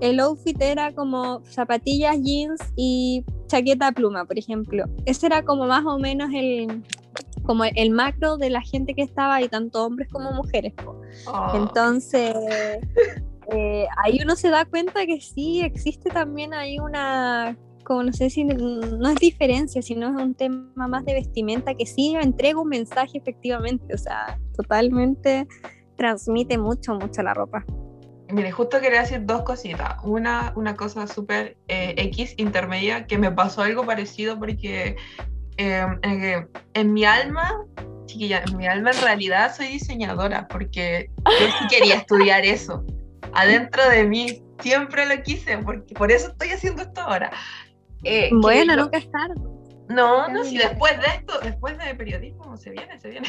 Speaker 2: el outfit era como zapatillas, jeans y chaqueta pluma, por ejemplo. Ese era como más o menos el como el macro de la gente que estaba ahí, tanto hombres como mujeres.
Speaker 1: Oh,
Speaker 2: Entonces, eh, ahí uno se da cuenta que sí existe también ahí una, como no sé si no es diferencia, sino es un tema más de vestimenta que sí entrega un mensaje efectivamente, o sea, totalmente transmite mucho, mucho la ropa.
Speaker 1: Mire, justo quería decir dos cositas. Una, una cosa súper eh, X intermedia, que me pasó algo parecido porque eh, en, en mi alma, chiquilla, en mi alma en realidad soy diseñadora, porque yo sí quería estudiar eso. Adentro de mí, siempre lo quise, porque por eso estoy haciendo esto ahora. Eh,
Speaker 2: Bueno,
Speaker 1: yo-
Speaker 2: nunca es tarde.
Speaker 1: No, no, si después de esto, después de periodismo, se viene, se viene.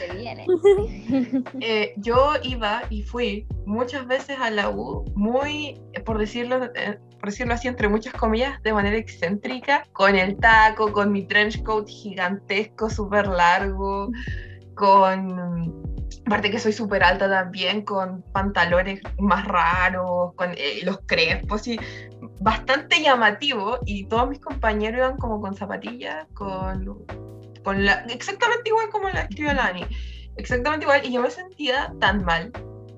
Speaker 4: Se viene.
Speaker 1: Eh, yo iba y fui muchas veces a la U, muy, por decirlo, eh, por decirlo así, entre muchas comillas, de manera excéntrica, con el taco, con mi trench coat gigantesco, súper largo, con, aparte que soy súper alta también, con pantalones más raros, con eh, los crespos, y bastante llamativo, y todos mis compañeros iban como con zapatillas, con, con la, exactamente igual como la escribió la Ani exactamente igual y yo me sentía tan mal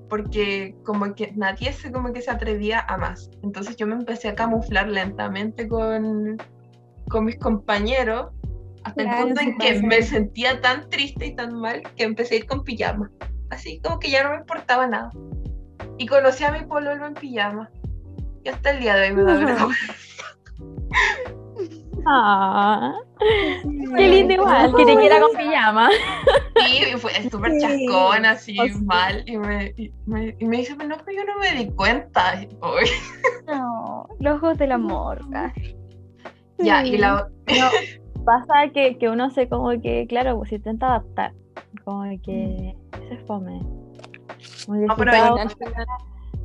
Speaker 1: porque como que nadie se como que se atrevía a más. Entonces yo me empecé a camuflar lentamente con, con mis compañeros hasta
Speaker 2: Claro,
Speaker 1: el punto en que
Speaker 2: pasa.
Speaker 1: me sentía tan triste y tan mal que empecé a ir con pijama. Así como que ya no me importaba nada. Y conocí a mi pololo en pijama Y hasta el día de hoy me da vergüenza.
Speaker 3: Ah, qué lindo igual, que te quiera con pijama.
Speaker 1: Sí, fue súper chascón, así
Speaker 2: O sea.
Speaker 1: mal. Y me, y, me, y me dice, pero no, pero yo no me di cuenta. Y, uy,
Speaker 4: No, los ojos del amor.
Speaker 1: Ya, y la,
Speaker 3: No, pasa que, que uno se como que, claro, pues se intenta adaptar. Como que eso es fome. Que
Speaker 1: No, pero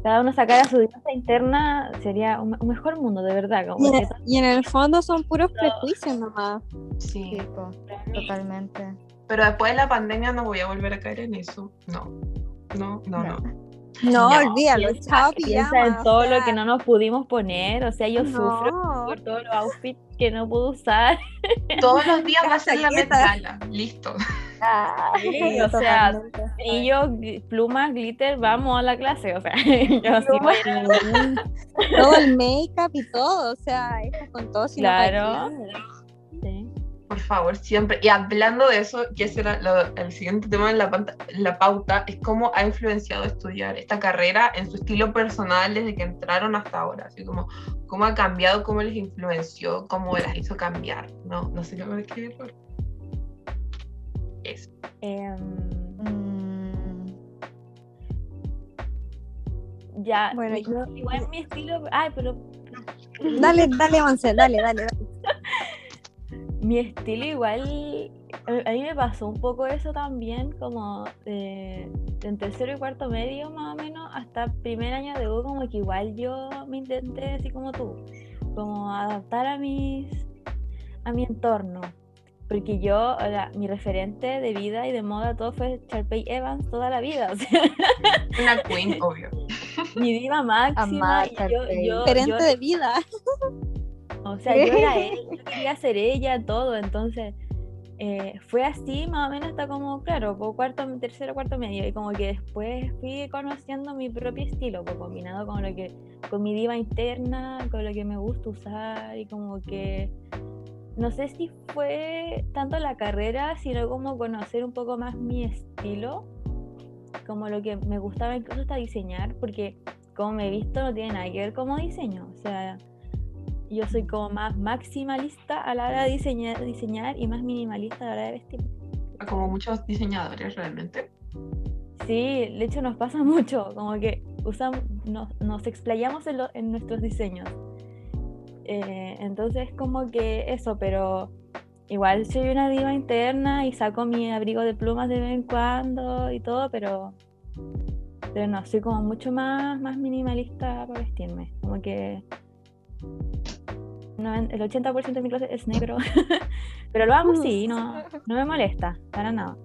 Speaker 3: cada, uno, sacara su diosa interna sería un, un mejor mundo, de verdad. Como
Speaker 2: Y en, y en el fondo son puros prejuicios nomás.
Speaker 1: sí.
Speaker 4: Totalmente.
Speaker 1: Pero después de la pandemia no voy a volver a caer en eso. No, no, no, no.
Speaker 2: No,
Speaker 1: Ya,
Speaker 2: olvídalo,
Speaker 3: piensa, piensa
Speaker 2: pijama.
Speaker 3: en
Speaker 2: o
Speaker 3: todo lo que no nos pudimos poner. O sea, yo sufro
Speaker 2: no.
Speaker 3: por todos los outfits que no pude usar.
Speaker 1: Todos los días va a ser la Met
Speaker 2: Chaqueta.
Speaker 1: Gala. Listo.
Speaker 3: Sí, o sea, y yo, plumas, glitter, vamos a la clase. O sea, yo sí voy a-
Speaker 2: todo el make-up y todo, o sea, esto con todo. si no, ¿para
Speaker 3: Claro.
Speaker 1: Por favor, siempre. Y hablando de eso, que ese era lo- el siguiente tema en la, la pauta, es cómo ha influenciado estudiar esta carrera en su estilo personal desde que entraron hasta ahora. Así como cómo ha cambiado, cómo les influenció, cómo las hizo cambiar. No, no sé qué me escribir por eso.
Speaker 4: Mm,
Speaker 3: ya,
Speaker 2: Bueno,
Speaker 3: mi-
Speaker 2: yo-
Speaker 3: igual mi estilo. Ay, pero
Speaker 2: Dale, dale, Once, dale, dale. dale.
Speaker 3: mi estilo igual. A mí me pasó un poco eso también, como de, de en tercero y cuarto medio más o menos, hasta primer año de U, como que igual yo me intenté, así como tú, como adaptar a mis a mi entorno. Porque yo, o sea, mi referente de vida y de moda, todo fue Sharpay Evans toda la vida. O sea,
Speaker 1: Una queen, obvio.
Speaker 3: mi diva máxima.
Speaker 4: Amada
Speaker 3: y yo, yo,
Speaker 2: Diferente
Speaker 3: yo-
Speaker 2: de vida.
Speaker 3: O sea, yo era él, yo quería ser ella, todo. Entonces, eh, fue así más o menos hasta como, claro, por cuarto, tercero, cuarto medio. Y como que después fui conociendo mi propio estilo, pues, combinado con lo que, con mi diva interna, con lo que me gusta usar y como que no sé si fue tanto la carrera, sino como conocer un poco más mi estilo, como lo que me gustaba incluso hasta diseñar, porque como me he visto no tiene nada que ver como diseño, o sea, yo soy como más maximalista a la hora de diseñar, diseñar y más minimalista a la hora de vestir.
Speaker 1: Como muchos diseñadores realmente.
Speaker 3: Sí, de hecho nos pasa mucho, como que usamos, nos, nos explayamos en, lo- en nuestros diseños. Eh, entonces como que eso, pero igual soy una diva interna y saco mi abrigo de plumas de vez en cuando y todo, pero, pero no, soy como mucho más, más minimalista para vestirme. Como que el 80% de mi closet es negro, pero lo amo, sí, no, no me molesta, para nada.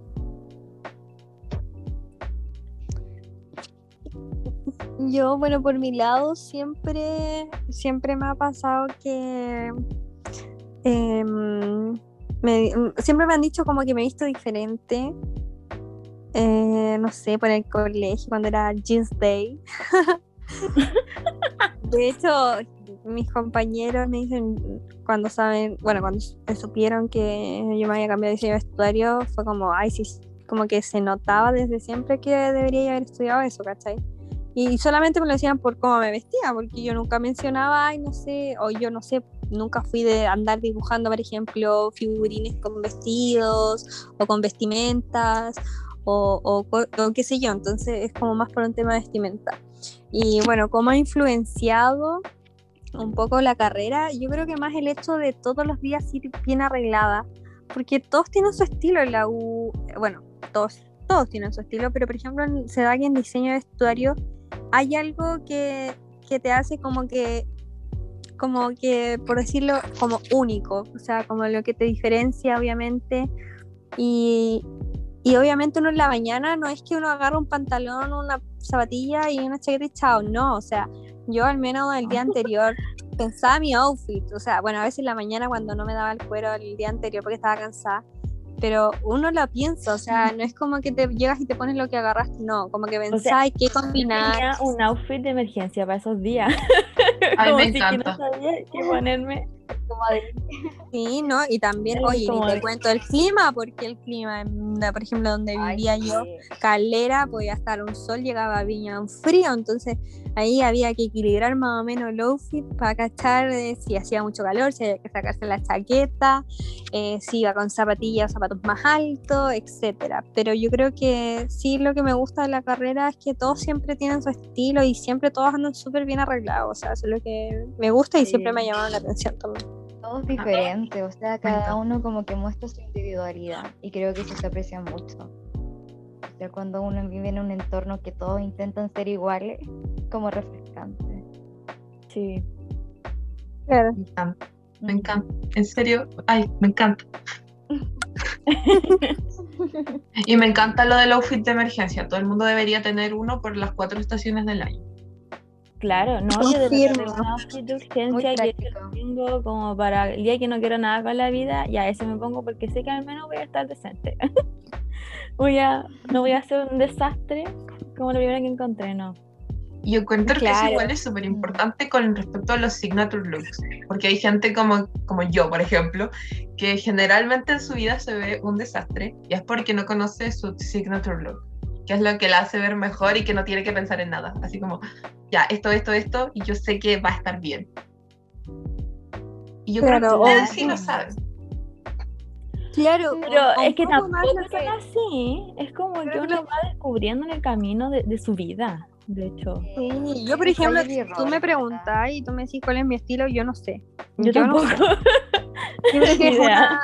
Speaker 2: Yo, bueno, por mi lado, siempre, siempre me ha pasado que em, me- siempre me han dicho como que me he visto diferente. Eh, no sé, por el colegio, cuando era Jeans Day. De hecho, mis compañeros me dicen, cuando saben, bueno, cuando supieron que yo me había cambiado de vestuario, fue como, ay, sí, como que se notaba desde siempre que debería haber estudiado eso, ¿cachai? Y solamente me lo decían por cómo me vestía, porque yo nunca mencionaba, ay, no sé, o yo no sé, nunca fui de andar dibujando, por ejemplo, figurines con vestidos o con vestimentas o, o, o qué sé yo, entonces es como más por un tema de vestimenta. Y bueno, cómo ha influenciado un poco la carrera, yo creo que más el hecho de todos los días ir bien arreglada, porque todos tienen su estilo en la U, bueno, todos, todos tienen su estilo, pero por ejemplo se da que en diseño de vestuario hay algo que, que te hace como que, como que, por decirlo, como único, o sea, como lo que te diferencia obviamente, y, y obviamente uno en la mañana no es que uno agarra un pantalón, una zapatilla y una chaqueta y chao, no, o sea, yo al menos el día anterior pensaba mi outfit, o sea, bueno, a veces en la mañana cuando no me daba el cuero el día anterior porque estaba cansada, pero uno lo piensa, o sea, no es como que te llegas y te pones lo que agarraste, no, como que pensáis qué combinar.
Speaker 3: Tenía un outfit de emergencia para esos días.
Speaker 1: Ay,
Speaker 3: Como
Speaker 1: me
Speaker 3: si que
Speaker 1: encanta.
Speaker 3: no sabía qué ponerme.
Speaker 4: como de
Speaker 2: Sí, ¿no? Y también,
Speaker 3: Sí,
Speaker 2: oye, ni te
Speaker 3: de-
Speaker 2: cuento el clima, porque el clima, por ejemplo, donde
Speaker 4: Ay,
Speaker 2: vivía yo,
Speaker 4: sí.
Speaker 2: Calera, podía estar un sol, llegaba a Viña un frío, entonces ahí había que equilibrar más o menos el outfit para cachar eh, si hacía mucho calor, si había que sacarse la chaqueta, eh, si iba con zapatillas o zapatos más altos, etcétera. Pero yo creo que sí lo que me gusta de la carrera es que todos siempre tienen su estilo y siempre todos andan súper bien arreglados. O sea, eso es lo que me gusta y siempre me ha llamado la atención también.
Speaker 4: Todos diferentes, o sea, cada uno como que muestra su individualidad y creo que eso se aprecia mucho. Sea, cuando uno vive en un entorno que todos intentan ser iguales, como refrescante.
Speaker 3: Sí.
Speaker 2: Claro.
Speaker 1: Me encanta, me encanta. En serio, ay, me encanta. y me encanta lo del outfit de emergencia. Todo el mundo debería tener uno por las cuatro estaciones del año.
Speaker 3: Claro, no, yo de urgencia que tengo como para el día que no quiero nada con la vida, ya ese me pongo porque sé que al menos voy a estar decente. voy a, no voy a hacer un desastre como lo primero que encontré, no.
Speaker 1: Y yo encuentro que eso igual es súper importante con respecto a los signature looks, porque hay gente como, como yo, por ejemplo, que generalmente en su vida se ve un desastre y es porque no conoce su signature look, que es lo que la hace ver mejor y que no tiene que pensar en nada, así como, ya, esto, esto, esto, y yo sé que va a estar bien. Y yo creo
Speaker 2: Claro,
Speaker 1: que ustedes sí lo saben.
Speaker 2: Claro,
Speaker 3: Pero es que tampoco son así, es como que
Speaker 2: Creo que
Speaker 3: uno va descubriendo en el camino de, de su vida, de hecho.
Speaker 2: Sí, yo por ejemplo, tú me preguntas y tú me decís cuál es mi estilo, yo no sé.
Speaker 3: Yo,
Speaker 2: no sé.
Speaker 3: tampoco.
Speaker 2: Yo creo que es, una-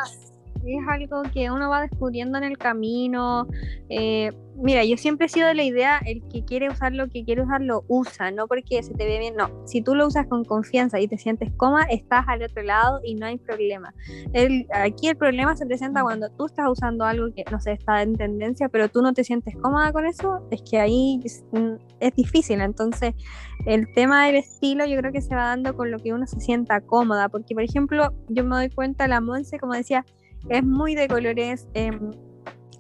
Speaker 2: es algo que uno va descubriendo en el camino. eh, mira, yo siempre he sido de la idea, el que quiere usar lo que quiere usar, lo usa, no porque se te ve bien, no. Si tú lo usas con confianza y te sientes cómoda, estás al otro lado y no hay problema. El, aquí el problema se presenta cuando tú estás usando algo que, no sé, está en tendencia, pero tú no te sientes cómoda con eso, es que ahí es, mm, es difícil. Entonces, el tema del estilo yo creo que se va dando con lo que uno se sienta cómoda, porque por ejemplo yo me doy cuenta, la Monse, como decía, es muy de colores em,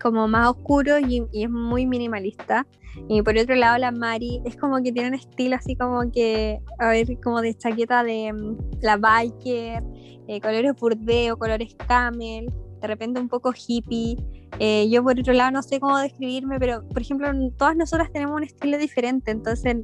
Speaker 2: como más oscuros y, y es muy minimalista. Y por otro lado la Mari es como que tiene un estilo así como que, a ver, como de chaqueta de em, la biker, eh, colores burdeo, colores camel, de repente un poco hippie. Eh, yo por otro lado no sé cómo describirme, pero por ejemplo todas nosotras tenemos un estilo diferente, entonces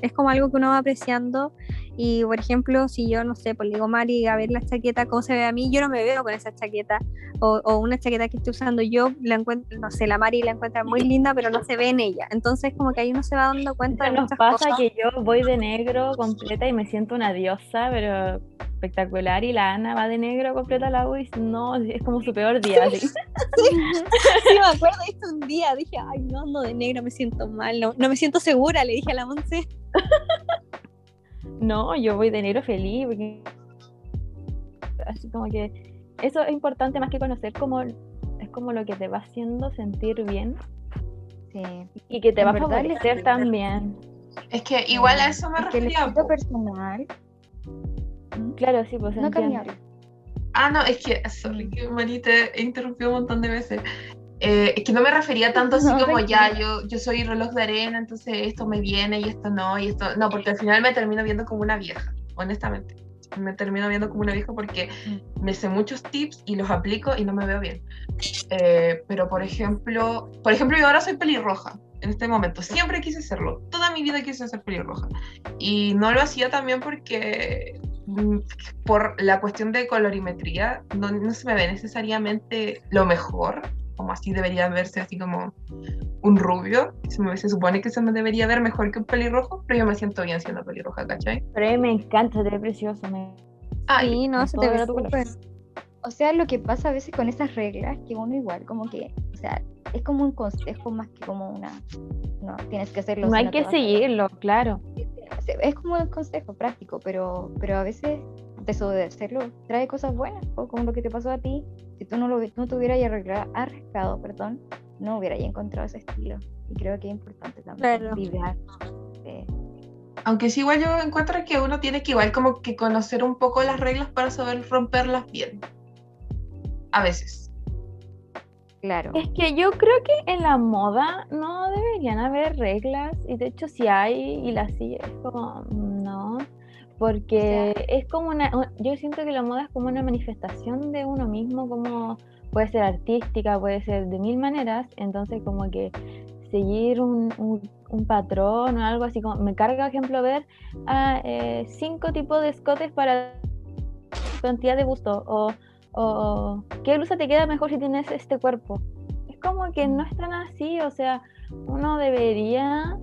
Speaker 2: es como algo que uno va apreciando y por ejemplo si yo no sé, pues le digo Mari a ver la chaqueta, cómo se ve a mí, yo no me veo con esa chaqueta o, o una chaqueta que esté usando yo, la encuentro, no sé, la Mari la encuentra muy linda pero no se ve en ella, entonces como que ahí uno se va dando cuenta de
Speaker 3: Nos
Speaker 2: muchas
Speaker 3: pasa
Speaker 2: cosas.
Speaker 3: que yo voy de negro completa y me siento una diosa, pero espectacular. Y la Ana va de negro completa la U y no, es como su peor día. así.
Speaker 2: Sí, me acuerdo esto un día, dije, ay no, no de negro me siento mal, no, no me siento segura, le dije a la Monse.
Speaker 3: No, yo voy de negro feliz. porque- Así como que eso es importante más que conocer como es como lo que te va haciendo sentir bien
Speaker 4: Sí.
Speaker 3: y que te
Speaker 4: En
Speaker 3: va a
Speaker 4: el
Speaker 3: favorecer también.
Speaker 1: Es que igual a eso me
Speaker 4: Es que el
Speaker 1: refería.
Speaker 4: estilo
Speaker 1: po.
Speaker 4: personal.
Speaker 3: Claro, sí, pues
Speaker 4: No
Speaker 3: entiendo.
Speaker 4: cambiar.
Speaker 1: Ah, no, es que, sorry, que Mari te he interrumpido un montón de veces. Eh, es que no me refería tanto así
Speaker 4: No,
Speaker 1: como ya, yo, yo soy reloj de arena, entonces esto me viene y esto no, y esto. No, porque al final me termino viendo como una vieja, honestamente. Me termino viendo como una vieja porque me sé muchos tips y los aplico y no me veo bien. Eh, pero por ejemplo, por ejemplo, yo ahora soy pelirroja en este momento. Siempre quise serlo. Toda mi vida quise ser pelirroja. Y no lo hacía también porque mm, por la cuestión de colorimetría no, no se me ve necesariamente lo mejor, como así debería verse así como un rubio. Se, me- se supone que se me debería ver mejor que un pelirrojo, pero yo me siento bien siendo pelirroja, ¿cachai?
Speaker 3: Pero a mí me encanta, te ve precioso. Me...
Speaker 1: Ay,
Speaker 2: Sí, no, se te ve súper.
Speaker 4: O sea, lo que pasa a veces con esas reglas, que uno igual, como que, o sea, es como un consejo más que como una. No, tienes que hacerlo.
Speaker 3: No hay que seguirlo, claro.
Speaker 4: Es como un consejo práctico, pero, pero a veces desobedecerlo trae cosas buenas, o como lo que te pasó a ti. Si tú no lo no te hubieras arriesgado, perdón, no hubieras encontrado ese estilo. Y creo que es importante también
Speaker 2: Claro.
Speaker 4: vibrar. eh,
Speaker 1: Aunque sí, igual yo encuentro que uno tiene que igual como que conocer un poco las reglas para saber romperlas bien. A veces.
Speaker 4: claro.
Speaker 3: Es que yo creo que en la moda no deberían haber reglas y de hecho si hay y las sigue es como no, porque es como una, un- yo siento que la moda es como una manifestación de uno mismo, como puede ser artística, puede ser de mil maneras, entonces como que seguir un, un- un patrón o algo así como me carga, por ejemplo, ver ah, eh, cinco tipos de escotes para cantidad de gusto o, o qué blusa te queda mejor si tienes este cuerpo. Es como que no es tan así, o sea, uno debería,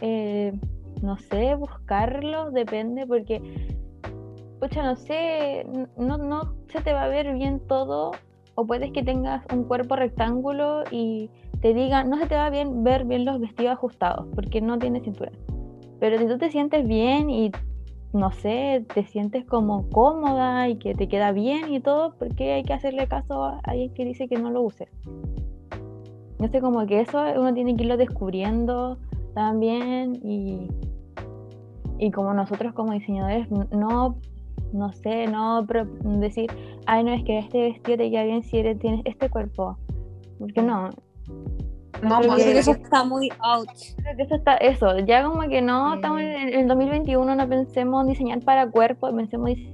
Speaker 3: eh, no sé, buscarlo, depende, porque, pucha, no sé, no, no se te va a ver bien todo, o puedes que tengas un cuerpo rectángulo y te digan, no se te va bien ver bien los vestidos ajustados, porque no tienes cintura. Pero si tú te sientes bien y, no sé, te sientes como cómoda y que te queda bien y todo, ¿por qué hay que hacerle caso a alguien que dice que no lo uses? No sé, como que eso uno tiene que irlo descubriendo también y, y como nosotros como diseñadores no no sé, no decir, ay, no, es que este vestido te queda bien si eres, tienes este cuerpo. Porque no.
Speaker 1: No, pues
Speaker 2: que
Speaker 1: es-
Speaker 2: eso está muy out.
Speaker 3: Creo que eso está, eso, ya como que no, estamos en el 2021, no pensemos diseñar para cuerpo, pensemos diseñar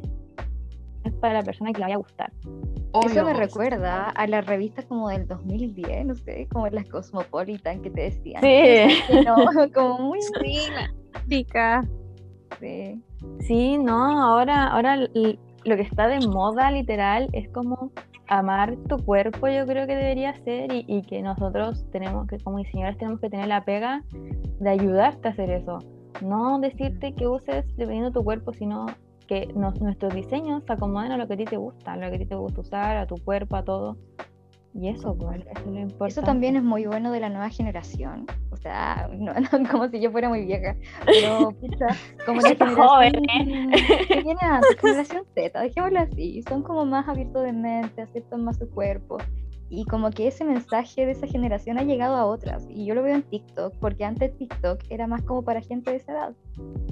Speaker 3: para la persona que le vaya a gustar.
Speaker 4: Eso me
Speaker 1: obvio.
Speaker 4: recuerda a las revistas como del 2010, no sé, como las Cosmopolitan que te decían.
Speaker 3: Sí.
Speaker 4: Que no, como muy
Speaker 2: chica.
Speaker 4: sí.
Speaker 3: Sí, no, ahora, ahora lo que está de moda literal es como amar tu cuerpo, yo creo que debería ser, y, y que nosotros tenemos que, como diseñadores, tenemos que tener la pega de ayudarte a hacer eso. No decirte que uses dependiendo de tu cuerpo, sino que nos- nuestros diseños se acomoden a lo que a ti te gusta, a lo que a ti te gusta usar, a tu cuerpo, a todo. Y eso, pues, eso es lo importante.
Speaker 4: Eso también es muy bueno de la nueva generación. O sea, no, no como si yo fuera muy vieja, pero pucha, como la generación
Speaker 3: joven,
Speaker 4: que viene antes, generación Z, dejémoslo así, son como más abiertos de mente, aceptan más su cuerpo. Y como que ese mensaje de esa generación ha llegado a otras. Y yo lo veo en TikTok, porque antes TikTok era más como para gente de esa edad.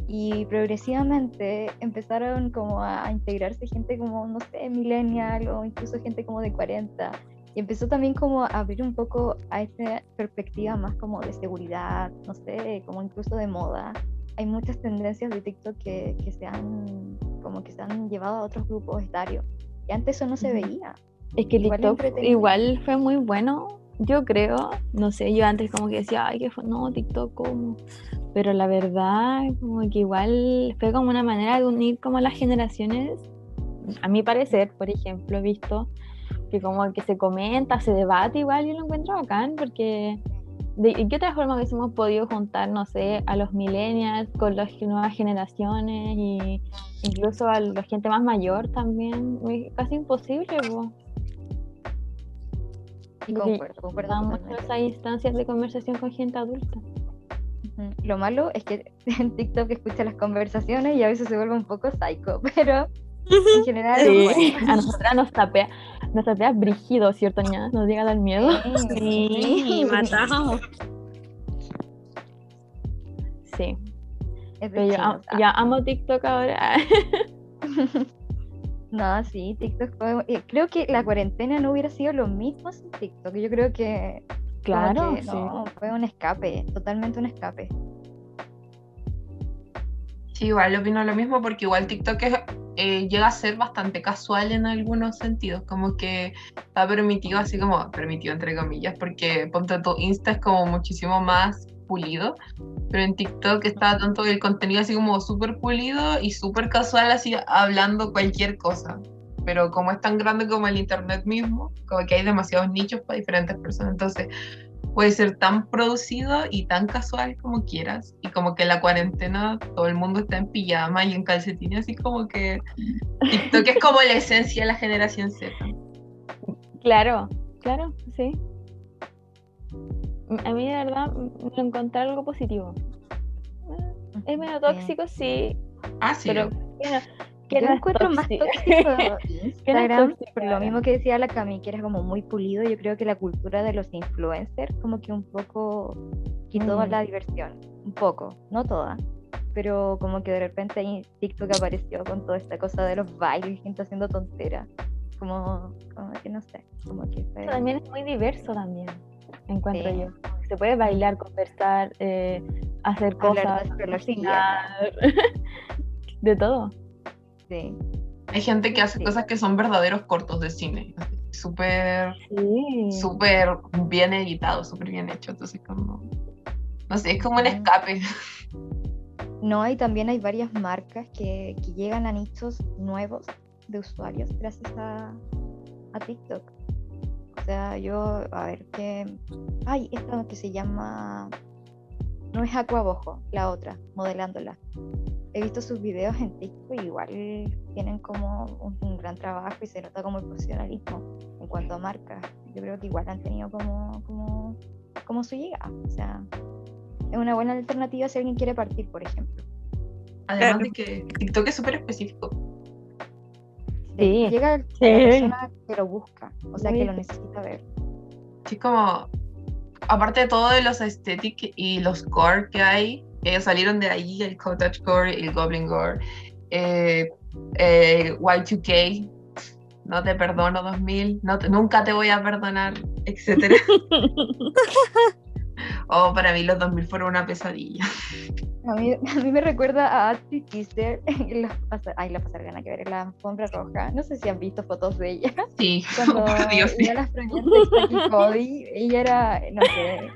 Speaker 4: Y progresivamente empezaron como a, integrarse gente como, no sé, millennial o incluso gente como de 40. Y empezó también como a abrir un poco a esta perspectiva más como de seguridad, no sé, como incluso de moda. Hay muchas tendencias de TikTok que, que se han como que se han llevado a otros grupos etarios. Y antes eso no se veía.
Speaker 3: Es que
Speaker 4: Igual
Speaker 3: TikTok igual fue muy bueno, yo creo. No sé, yo antes como que decía, ay, que fue, no, TikTok, ¿cómo? Pero la verdad, como que igual fue como una manera de unir como las generaciones. A mi parecer, por ejemplo, he visto que como que se comenta, se debate igual, yo lo encuentro bacán, porque de ¿y qué otra forma hubiésemos podido juntar, no sé, a los millennials con las nuevas generaciones y incluso a la gente más mayor también? Casi imposible, po. Porque
Speaker 4: concuerdo, concuerdo totalmente.
Speaker 3: esas instancias de conversación con gente adulta.
Speaker 4: Lo malo es que en TikTok escucha las conversaciones y a veces se vuelve un poco psycho, pero en general bueno.
Speaker 3: A nosotras nos tapea, nos tapea brígido, ¿cierto, ña? Nos llega a dar miedo.
Speaker 2: Sí, matamos.
Speaker 3: Sí.
Speaker 4: Es
Speaker 3: yo amo TikTok ahora.
Speaker 4: No, sí, TikTok fue... eh, Creo que la cuarentena no hubiera sido lo mismo sin TikTok. Yo creo que,
Speaker 3: Claro,
Speaker 4: que
Speaker 3: sí.
Speaker 4: no, fue un escape, totalmente un escape.
Speaker 1: Sí, igual opino lo mismo porque igual TikTok es, eh, llega a ser bastante casual en algunos sentidos, como que está permitido, así como permitido entre comillas, porque ponte tu Insta es como muchísimo más pulido, pero en TikTok está tanto el contenido así como súper pulido y súper casual, así hablando cualquier cosa. Pero como es tan grande como el Internet mismo, como que hay demasiados nichos para diferentes personas, entonces puede ser tan producido y tan casual como quieras. Y como que en la cuarentena todo el mundo está en pijama y en calcetines, así como que TikTok es como la esencia de la generación Z.
Speaker 3: Claro, claro, sí. A mí de verdad lo encontré algo positivo. Es medio
Speaker 4: Sí.
Speaker 3: tóxico, sí,
Speaker 1: Ah, sí.
Speaker 3: pero que no- que
Speaker 4: Yo
Speaker 3: no es
Speaker 4: encuentro más
Speaker 3: tóxico.
Speaker 4: Instagram,
Speaker 3: tóxico
Speaker 4: por lo mismo que decía la Cami, que era como muy pulido, yo creo que la cultura de los influencers como que un poco quitó
Speaker 3: Mm.
Speaker 4: la diversión, un poco, no toda, pero como que de repente ahí TikTok apareció con toda esta cosa de los bailes, gente haciendo tonteras, como, como que no sé, como que fue...
Speaker 3: Eso también es muy diverso también, encuentro
Speaker 4: Sí.
Speaker 3: yo. Se puede bailar, conversar, eh, hacer
Speaker 4: Hablar de
Speaker 3: cosas, cocinar, de todo.
Speaker 4: Sí.
Speaker 1: Hay gente que hace
Speaker 4: Sí.
Speaker 1: cosas que son verdaderos cortos de cine. Súper,
Speaker 3: Sí.
Speaker 1: súper bien editado, súper bien hecho. Entonces, como. No sé, es como un escape.
Speaker 4: No, y también hay varias marcas que, que llegan a nichos nuevos de usuarios gracias a, a TikTok. O sea, yo, a ver, qué. Ay, esta que se llama. No es Aquabojo, la otra, modelándola. He visto sus videos en TikTok y igual tienen como un, un gran trabajo y se nota como el profesionalismo en cuanto a marcas. Yo creo que igual han tenido como, como, como su llegada. O sea, es una buena alternativa si alguien quiere partir, por ejemplo.
Speaker 1: Además
Speaker 2: Claro.
Speaker 1: de que TikTok es súper específico.
Speaker 3: Sí,
Speaker 4: Llega la
Speaker 3: sí.
Speaker 4: persona que lo busca, o sea, que lo necesita ver.
Speaker 1: Sí, como, aparte de todo de los aesthetic y los core que hay, que salieron de ahí, el cottage core, el goblin gore, eh, eh, Y2K, no te perdono 2000, no te- nunca te voy a perdonar, etcétera. oh, para mí los 2000 fueron una pesadilla.
Speaker 4: A mí, a mí me recuerda a Ashley Tisdale en la, ay, la pasar gana que ver en la alfombra roja. No sé si han visto fotos de ella.
Speaker 1: Sí,
Speaker 4: Cuando
Speaker 1: por Dios, sí.
Speaker 4: iba a las de Cody, ella era, no sé,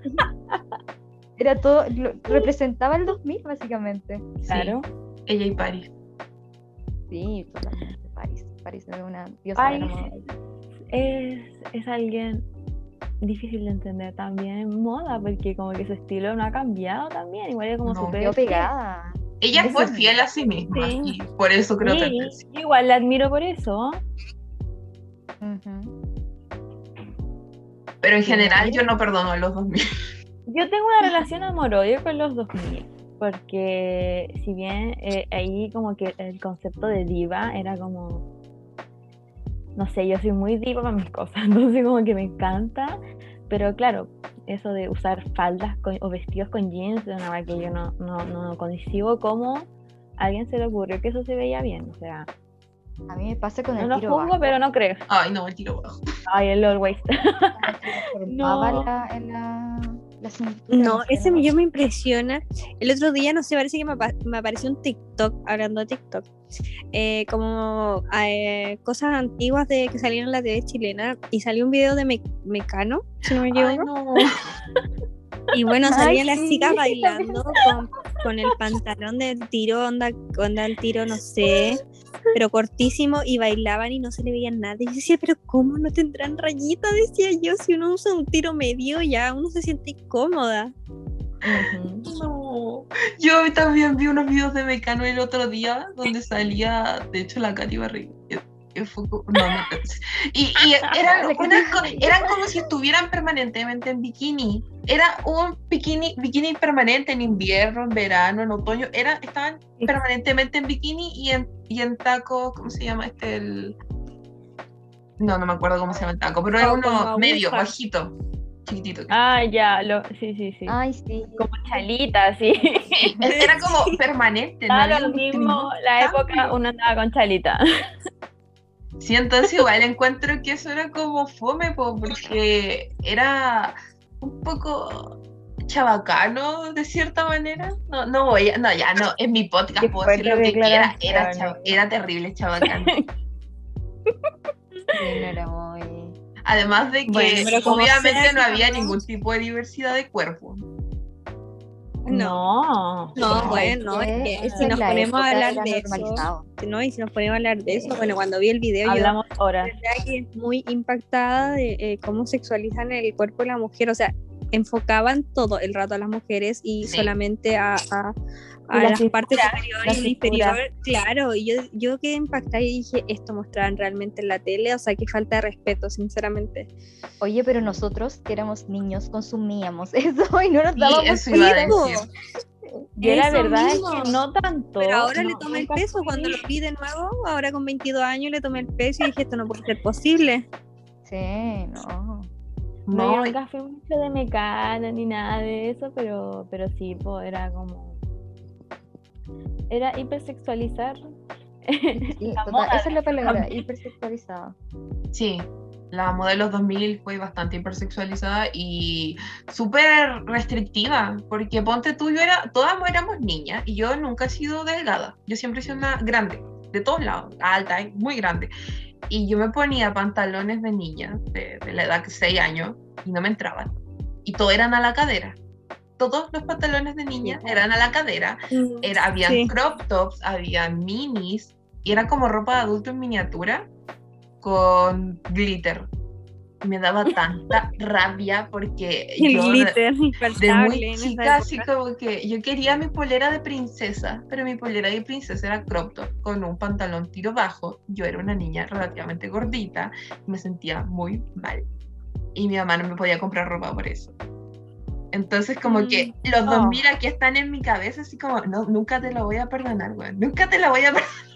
Speaker 4: era todo, lo- representaba el 2000 básicamente.
Speaker 3: Claro.
Speaker 1: ella y Paris.
Speaker 4: Sí, totalmente. Paris, Paris es una diosa de la
Speaker 3: Paris
Speaker 4: moda.
Speaker 3: es, es alguien difícil de entender también en moda, porque como que su estilo no ha cambiado también, igual es como
Speaker 1: No,
Speaker 3: súper...
Speaker 4: Quedó pegada.
Speaker 1: Ella
Speaker 4: Eso
Speaker 1: fue fiel a sí misma
Speaker 3: Sí.
Speaker 1: y por eso creo
Speaker 3: Sí, yo igual la admiro por eso.
Speaker 1: Pero en general yo no perdono a los 2000.
Speaker 3: Yo tengo una relación amor-odio con los 2000, porque si bien eh, ahí como que el concepto de diva era como, no sé, yo soy muy diva para mis cosas, entonces como que me encanta, pero claro, eso de usar faldas con- o vestidos con jeans es una cosa que yo no, no, no concibo cómo a alguien se le ocurrió que eso se veía bien, o sea,
Speaker 4: A mí me pasa con
Speaker 3: no
Speaker 4: el
Speaker 3: lo
Speaker 4: tiro
Speaker 3: juzgo,
Speaker 4: bajo.
Speaker 3: pero no creo.
Speaker 1: Ay, no, el tiro bajo.
Speaker 3: Ay, el
Speaker 4: formaba
Speaker 3: No.
Speaker 4: la, en la,
Speaker 2: No, ese yo me impresiona. El otro día, no sé, parece que me, me apareció un TikTok, hablando de TikTok, eh, como eh, cosas antiguas de que salían en la TV chilena y salió un video de Me- Mecano, si no me equivoco.
Speaker 1: no.
Speaker 2: Y bueno, salían las chicas bailando con, con el pantalón del tiro, onda, onda el tiro, no sé, pero cortísimo y bailaban y no se le veía nada. Y yo decía, pero ¿cómo no tendrán rayita? Decía yo, si uno usa un tiro medio ya uno se siente incómoda.
Speaker 3: Ujú.
Speaker 1: No. Yo también vi unos videos de Mecano el otro día donde salía, de hecho, la Katy Barriga. No, no, y, y eran,
Speaker 4: Barriga.
Speaker 1: eran como si estuvieran permanentemente en bikini. Era un bikini, bikini permanente en invierno, en verano, en otoño. Era, estaban permanentemente en bikini y en, y en taco, ¿cómo se llama este? El... No, no me acuerdo cómo se llama el taco, pero era
Speaker 2: Oh,
Speaker 1: uno medio, bajito, chiquitito.
Speaker 3: Ah, ya, lo, sí, sí, sí.
Speaker 4: Ay, sí.
Speaker 3: Como chalita, sí.
Speaker 1: Era como permanente. no
Speaker 3: Da
Speaker 1: había
Speaker 3: lo mismo la
Speaker 1: cambio.
Speaker 3: época uno andaba con chalita.
Speaker 1: Sí, entonces igual encuentro que eso era como fome, po, porque era un poco chabacano de cierta manera. No, no voy a, no, ya no, en mi podcast puedo decir lo que quiera, era,
Speaker 3: declaración,
Speaker 1: chava- era terrible chabacano.
Speaker 4: Era muy.
Speaker 1: Además de que
Speaker 2: Bueno,
Speaker 1: obviamente
Speaker 2: sea,
Speaker 1: no había
Speaker 2: ¿no?
Speaker 1: ningún tipo de diversidad de cuerpo.
Speaker 2: No,
Speaker 3: No.
Speaker 2: No, bueno, es que si nos ponemos a hablar de eso, ¿no? Y si nos ponemos a hablar de eso, bueno, cuando vi el video, yo
Speaker 3: Hablamos ahora.
Speaker 2: de verdad que muy impactada de eh, cómo sexualizan el cuerpo de la mujer, o sea, enfocaban todo el rato a las mujeres y
Speaker 1: Sí.
Speaker 2: solamente a, a,
Speaker 3: Y
Speaker 2: a
Speaker 3: la
Speaker 2: las partes superiores
Speaker 3: la
Speaker 2: y inferior, claro, y yo, yo quedé impactada y dije, esto mostraban realmente en la tele, o sea, que falta de respeto, sinceramente.
Speaker 4: Oye, pero nosotros que éramos niños consumíamos eso y no nos
Speaker 1: Sí,
Speaker 4: dábamos
Speaker 1: decir.
Speaker 3: Yo la verdad
Speaker 2: mismo.
Speaker 3: es que no tanto.
Speaker 2: Pero ahora le tomé el peso
Speaker 3: fui-
Speaker 2: cuando lo vi de nuevo, ahora con 22 años le tomé el peso y dije, esto no puede ser posible.
Speaker 4: Sí, no.
Speaker 3: No,
Speaker 1: No,
Speaker 3: yo nunca fui mucho de mecano ni nada de eso, pero, pero sí, po, era como. Era hipersexualizar.
Speaker 4: Sí,
Speaker 3: La
Speaker 4: total,
Speaker 3: moda
Speaker 4: esa es la palabra, hipersexualizada.
Speaker 1: Sí, la moda de los 2000 fue bastante hipersexualizada y súper restrictiva, porque ponte tú, yo era, todas éramos niñas y yo nunca he sido delgada, yo siempre he sido una grande, de todos lados, alta, y muy grande. Y yo me ponía pantalones de niña, de, de la edad de 6 años, y no me entraban. Y todo eran a la cadera. todos los pantalones de niña eran a la cadera, era, habían
Speaker 2: Sí.
Speaker 1: crop tops, había minis, y era como ropa de adulto en miniatura con glitter. Me daba tanta rabia porque
Speaker 2: El
Speaker 1: yo de-
Speaker 2: glitter
Speaker 1: de
Speaker 2: infaltable
Speaker 1: muy chica, así como que yo quería mi polera de princesa, pero mi polera de princesa era crop top con un pantalón tiro bajo. Yo era una niña relativamente gordita y me sentía muy mal. Y mi mamá no me podía comprar ropa por eso. Entonces, como que los dos
Speaker 4: Oh.
Speaker 1: mira aquí están en mi cabeza, así como, no, nunca te lo voy a perdonar, güey. Nunca te la voy a perdonar.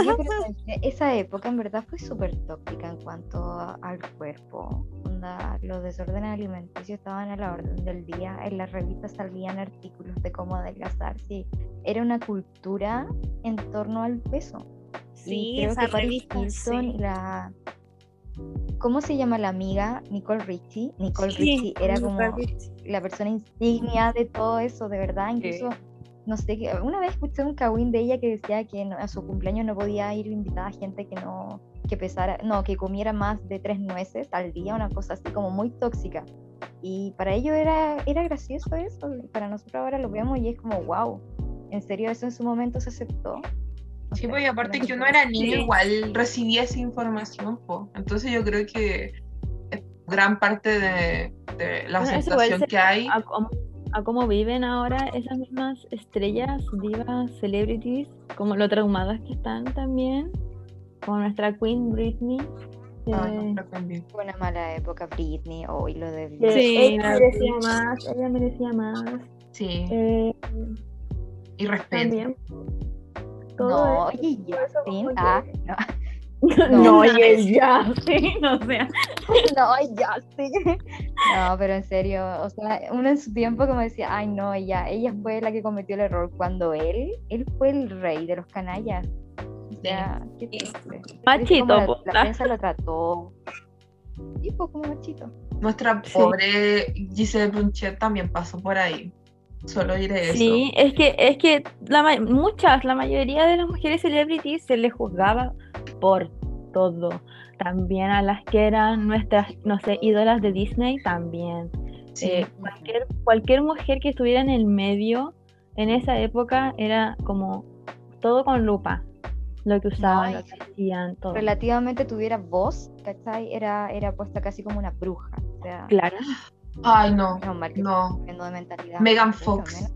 Speaker 4: Oye, pero ¿sabes qué? esa época en verdad fue súper tóxica en cuanto al cuerpo. Onda, los desórdenes alimenticios estaban a la orden del día. En las revistas salían artículos de cómo adelgazar. Sí, era una cultura en torno al peso.
Speaker 2: Sí,
Speaker 4: y creo
Speaker 2: esa
Speaker 4: que Paris
Speaker 2: revista,
Speaker 4: Hilton y
Speaker 2: sí.
Speaker 4: la. ¿Cómo se llama la amiga? Nicole Richie. Nicole
Speaker 2: Sí,
Speaker 4: Richie era como la persona insignia de todo eso, de verdad. Incluso, no sé, que- una vez escuché un cagüín de ella que decía que no- a su cumpleaños no podía ir invitada gente que no, que pesara, no, que comiera más de tres nueces al día, una cosa así como muy tóxica. Y para ellos era, era gracioso eso, para nosotros ahora lo vemos y es como, wow, ¿en serio eso en su momento se aceptó? No
Speaker 1: Sí, pues y aparte que uno era niño,
Speaker 2: Sí.
Speaker 1: igual recibía esa información, po. Entonces yo creo que es gran parte de, de la
Speaker 3: Bueno,
Speaker 1: aceptación que hay.
Speaker 3: a a cómo viven ahora esas mismas estrellas, divas, celebrities, como lo traumadas que están también, como nuestra Queen Britney. que-
Speaker 1: no, también.
Speaker 4: Fue una mala época Britney, hoy lo de Britney.
Speaker 2: Sí,
Speaker 3: ella
Speaker 2: la
Speaker 3: merecía
Speaker 2: Britney.
Speaker 3: más, ella merecía más.
Speaker 1: Sí,
Speaker 3: eh,
Speaker 1: y respeto.
Speaker 3: también. Todo
Speaker 4: No, Justin,
Speaker 3: que-
Speaker 4: ah, no.
Speaker 3: No,
Speaker 4: No,
Speaker 3: oye, ya, sí, no sé.
Speaker 4: No, ya sí. No, pero en serio, o sea, uno en su tiempo como decía, ay no, ella, ella fue la que cometió el error, cuando él, él fue el rey de los canallas. O sea. Qué triste
Speaker 3: Machito,
Speaker 4: la,
Speaker 3: po,
Speaker 4: la prensa lo trató. Sí, pues como machito.
Speaker 1: Nuestra
Speaker 3: Sí.
Speaker 1: pobre Giselle Bunchet también pasó por ahí. Solo diré eso.
Speaker 3: Sí, es que, es que la muchas, la mayoría de las mujeres celebrities se les juzgaba por todo. También a las que eran nuestras, no sé, ídolas de Disney también.
Speaker 1: Sí.
Speaker 3: Eh, cualquier, cualquier mujer que estuviera en el medio en esa época era como todo con lupa. Lo que usaban, lo que hacían, todo.
Speaker 4: Relativamente tuviera voz, ¿cachai? Era, era puesta casi como una bruja. O sea,
Speaker 3: Claro.
Speaker 1: Ay, no.
Speaker 4: no, mal que
Speaker 1: No.
Speaker 4: de mentalidad.
Speaker 1: Megan Fox.
Speaker 4: menos.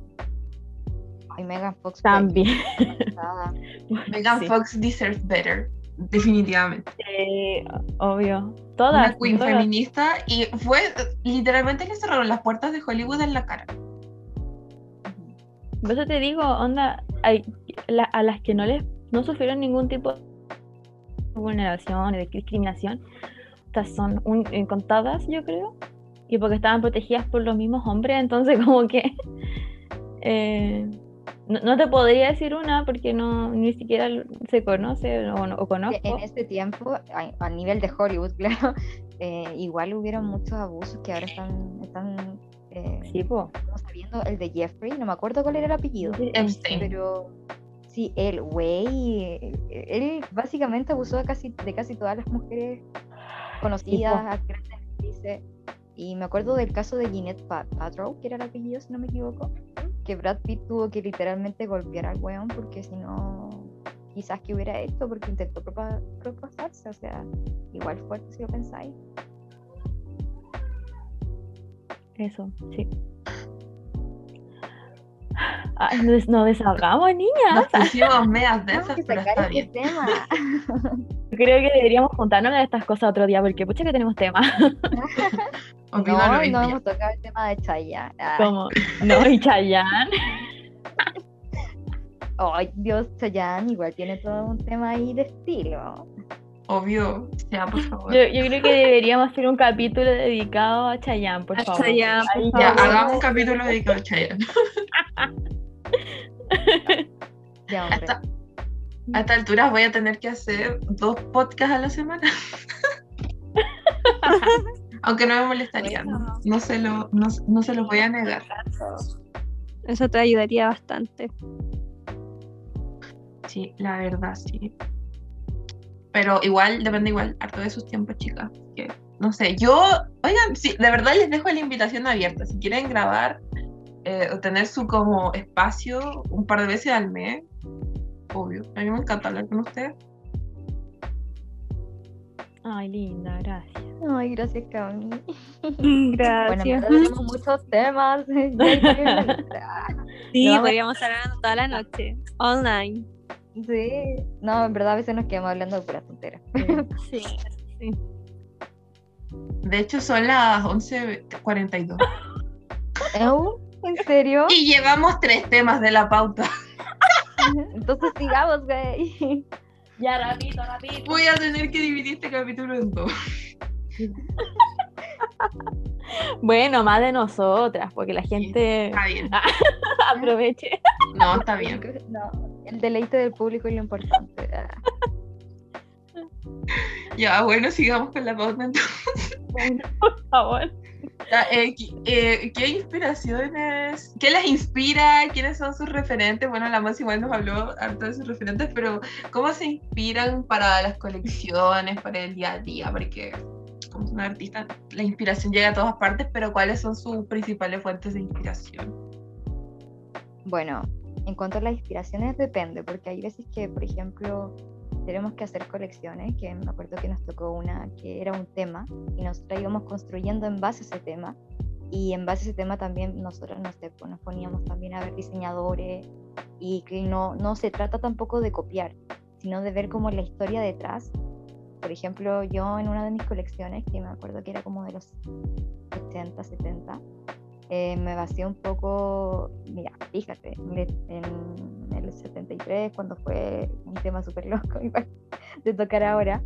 Speaker 4: Y Megan Fox
Speaker 3: También.
Speaker 1: Megan
Speaker 3: Sí.
Speaker 1: Fox deserves better. Definitivamente.
Speaker 3: Eh, obvio. Todas.
Speaker 1: Una queen
Speaker 3: todas.
Speaker 1: feminista y fue literalmente le cerraron las puertas de Hollywood en la cara.
Speaker 3: Por eso te digo, onda, hay- la- a las que no les no sufrieron ningún tipo de vulneración y de discriminación, estas son un- contadas, yo creo, y porque estaban protegidas por los mismos hombres, entonces como que eh, no, no te podría decir una porque no ni siquiera se conoce o, conozco.
Speaker 4: en este tiempo, a, a nivel de Hollywood, claro, eh, igual hubieron muchos abusos que ahora están, están eh,
Speaker 3: Sí, po.
Speaker 4: estamos sabiendo, el de Jeffrey, no me acuerdo cuál era el apellido,
Speaker 1: Epstein.
Speaker 4: pero sí, el güey, él básicamente abusó de casi, de casi todas las mujeres conocidas, grandes actrices, y me acuerdo del caso de Jeanette Pa- Paltrow, que era el apellido, si no me equivoco, que Brad Pitt tuvo que literalmente golpear al weón porque si no, quizás que hubiera hecho porque intentó propa- propasarse, o sea, igual fuerte si lo pensáis.
Speaker 3: Eso, sí. Ay, nos, nos desahogamos, niñas.
Speaker 1: Nos pusimos medias
Speaker 4: Tenemos
Speaker 1: densas,
Speaker 4: que
Speaker 1: pero
Speaker 4: sacar
Speaker 1: está
Speaker 4: este
Speaker 1: bien.
Speaker 4: tema.
Speaker 3: Creo que deberíamos juntarnos a estas cosas otro día, porque pucha que tenemos.
Speaker 1: Opino
Speaker 4: no, no hemos tocado el tema de Chayanne. Ah,
Speaker 3: Como, no, y Chayanne.
Speaker 4: Ay, Dios, Chayanne igual tiene todo un tema ahí de estilo.
Speaker 1: Obvio. Ya, por favor.
Speaker 3: Yo, yo creo que deberíamos hacer un capítulo dedicado a Chayanne, por
Speaker 2: A
Speaker 3: favor.
Speaker 2: Chayanne, por
Speaker 1: Ya,
Speaker 2: favor.
Speaker 1: hagamos un capítulo dedicado a Chayanne.
Speaker 4: Ya,
Speaker 1: A
Speaker 4: hombre.
Speaker 1: esta, a esta altura voy a tener que hacer dos podcasts a la semana. Aunque no me molestaría, no, no se lo, no, no se los voy a negar.
Speaker 2: Eso te ayudaría bastante.
Speaker 1: Sí, la verdad, sí. Pero igual, depende igual, harto de sus tiempos, chicas. Que, no sé, yo, oigan, sí, de verdad les dejo la invitación abierta. Si quieren grabar eh, tener su como espacio un par de veces al mes. Obvio. A mí me encanta hablar con ustedes.
Speaker 3: Ay, linda, gracias.
Speaker 4: Ay, gracias, Cami.
Speaker 2: Gracias.
Speaker 4: Bueno, tenemos muchos temas.
Speaker 2: sí,
Speaker 4: No,
Speaker 2: podríamos estar hablando toda la noche. Online.
Speaker 4: Sí. No, en verdad a veces nos quedamos hablando de pura tontera.
Speaker 2: Sí. sí.
Speaker 1: De hecho, son las 11.42.
Speaker 4: ¿Eu? ¿En serio?
Speaker 1: Y llevamos tres temas de la pauta.
Speaker 4: Entonces sigamos, güey.
Speaker 3: Ya, rapidito, rapidito.
Speaker 1: Voy a tener que dividir este capítulo en dos.
Speaker 3: Bueno, más de nosotras, porque la gente
Speaker 1: Está bien.
Speaker 3: aproveche.
Speaker 1: No, está bien.
Speaker 4: No, el deleite del público es lo importante. Ah.
Speaker 1: Ya, bueno, sigamos con la pauta entonces.
Speaker 3: Bueno, por favor.
Speaker 1: Eh, eh, ¿Qué inspiraciones, qué las inspira? ¿Quiénes son sus referentes? Bueno, la más igual nos habló harto de sus referentes, pero ¿cómo se inspiran para las colecciones, para el día a día? Porque como son artistas, la inspiración llega a todas partes, pero ¿cuáles son sus principales fuentes de inspiración?
Speaker 4: Bueno, en cuanto a las inspiraciones depende, porque hay veces que, por ejemplo, tenemos que hacer colecciones, que me acuerdo que nos tocó una que era un tema y nosotros íbamos construyendo en base a ese tema y en base a ese tema también nosotros no sé, pues, nos poníamos también a ver diseñadores y que no, no se trata tampoco de copiar, sino de ver como la historia detrás. Por ejemplo, yo en una de mis colecciones, que me acuerdo que era como de los 80, 70, eh, me basé un poco, mira, fíjate, en el 73, cuando fue un tema súper loco, igual, de tocar ahora,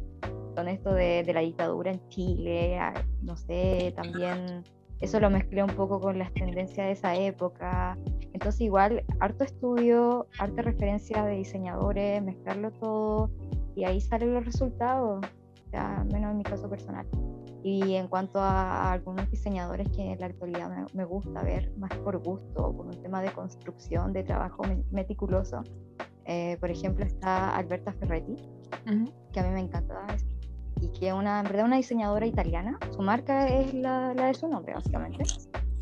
Speaker 4: con esto de, de la dictadura en Chile, no sé, también eso lo mezclé un poco con las tendencias de esa época. Entonces igual, harto estudio, harta referencia de diseñadores, mezclarlo todo y ahí salen los resultados, o sea, menos en mi caso personal. Y en cuanto a, algunos diseñadores que en la actualidad me, me gusta ver, más por gusto, por un tema de construcción, de trabajo me- meticuloso, eh, por ejemplo está Alberta Ferretti, que a mí me encanta y que es una, en verdad una diseñadora italiana. Su marca es la, la de su nombre, básicamente.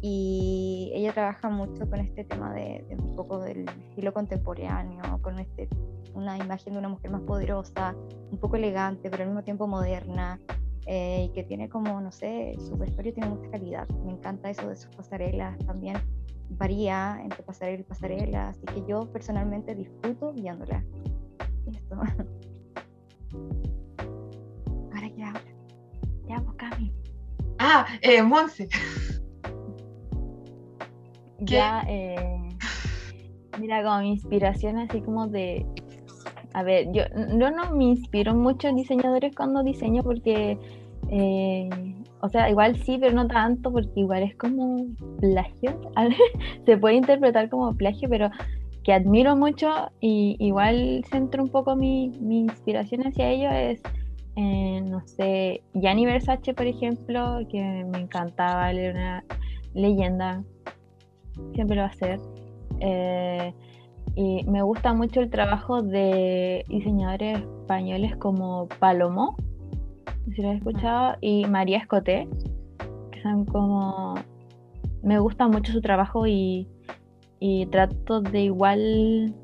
Speaker 4: Y ella trabaja mucho con este tema de, de un poco del estilo contemporáneo, con este, una imagen de una mujer más poderosa, un poco elegante, pero al mismo tiempo moderna. Eh, y que tiene como, no sé, su vestuario tiene mucha calidad. Me encanta eso de sus pasarelas también. Varía entre pasarela y pasarela, así que yo personalmente disfruto viéndola. Esto. Ahora que habla. Ya, pues, Cami.
Speaker 1: Ah, eh, Monse.
Speaker 3: Ya, eh, mira, como mi inspiración así como de... A ver, yo, yo no me inspiro mucho en diseñadores cuando diseño porque... eh, o sea, igual sí, pero no tanto porque igual es como plagio. Se puede interpretar como plagio, pero que admiro mucho y igual centro un poco mi, mi inspiración hacia ello es, eh, no sé, Gianni Versace, por ejemplo, que me encantaba, era una leyenda, siempre lo va a ser. Eh, y me gusta mucho el trabajo de diseñadores españoles como Palomo, no sé si lo has escuchado, y María Escoté, que son como... Me gusta mucho su trabajo y, y trato de igual...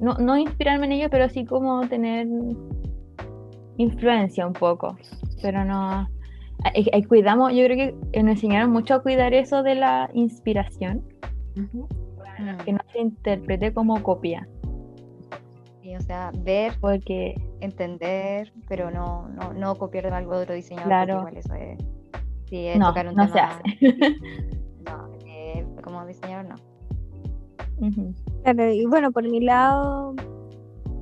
Speaker 3: No, no inspirarme en ello, pero sí como tener influencia un poco, pero no... Cuidamos, yo creo que nos enseñaron mucho a cuidar eso de la inspiración, que no se interprete como copia,
Speaker 4: o sea, ver,
Speaker 3: porque
Speaker 4: entender, pero no, no, no copiar de algo de otro diseñador.
Speaker 3: Claro.
Speaker 4: igual eso es, sí, es
Speaker 3: no,
Speaker 4: tocar un
Speaker 3: no se hace.
Speaker 4: No, eh, como diseñador no.
Speaker 2: Claro, y bueno, por mi lado,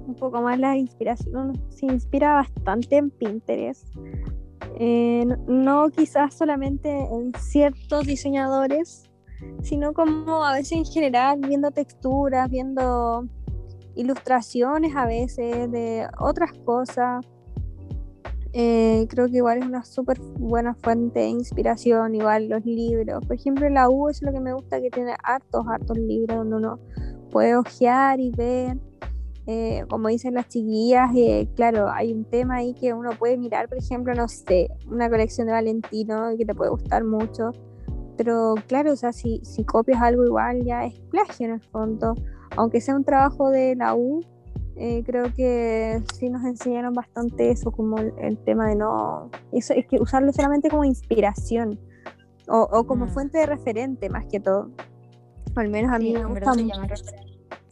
Speaker 2: un poco más la inspiración uno se inspira bastante en Pinterest. Eh, no- no quizás solamente en ciertos diseñadores, sino como a veces en general, viendo texturas, viendo ilustraciones a veces de otras cosas. Eh, creo que igual es una súper buena fuente de inspiración, igual los libros. Por ejemplo, la U es lo que me gusta, que tiene hartos, hartos libros donde uno puede ojear y ver. eh, como dicen las chiquillas, eh, claro, hay un tema ahí que uno puede mirar, por ejemplo, no sé, una colección de Valentino que te puede gustar mucho, pero claro, o sea, si, si copias algo igual ya es plagio en el fondo, aunque sea un trabajo de la U, eh, creo que sí nos enseñaron bastante eso, como el, tema de no, eso es que usarlo solamente como inspiración o, o como
Speaker 3: Mm.
Speaker 2: fuente de referente más que todo. Al menos a mí
Speaker 4: Sí,
Speaker 2: me gusta mucho.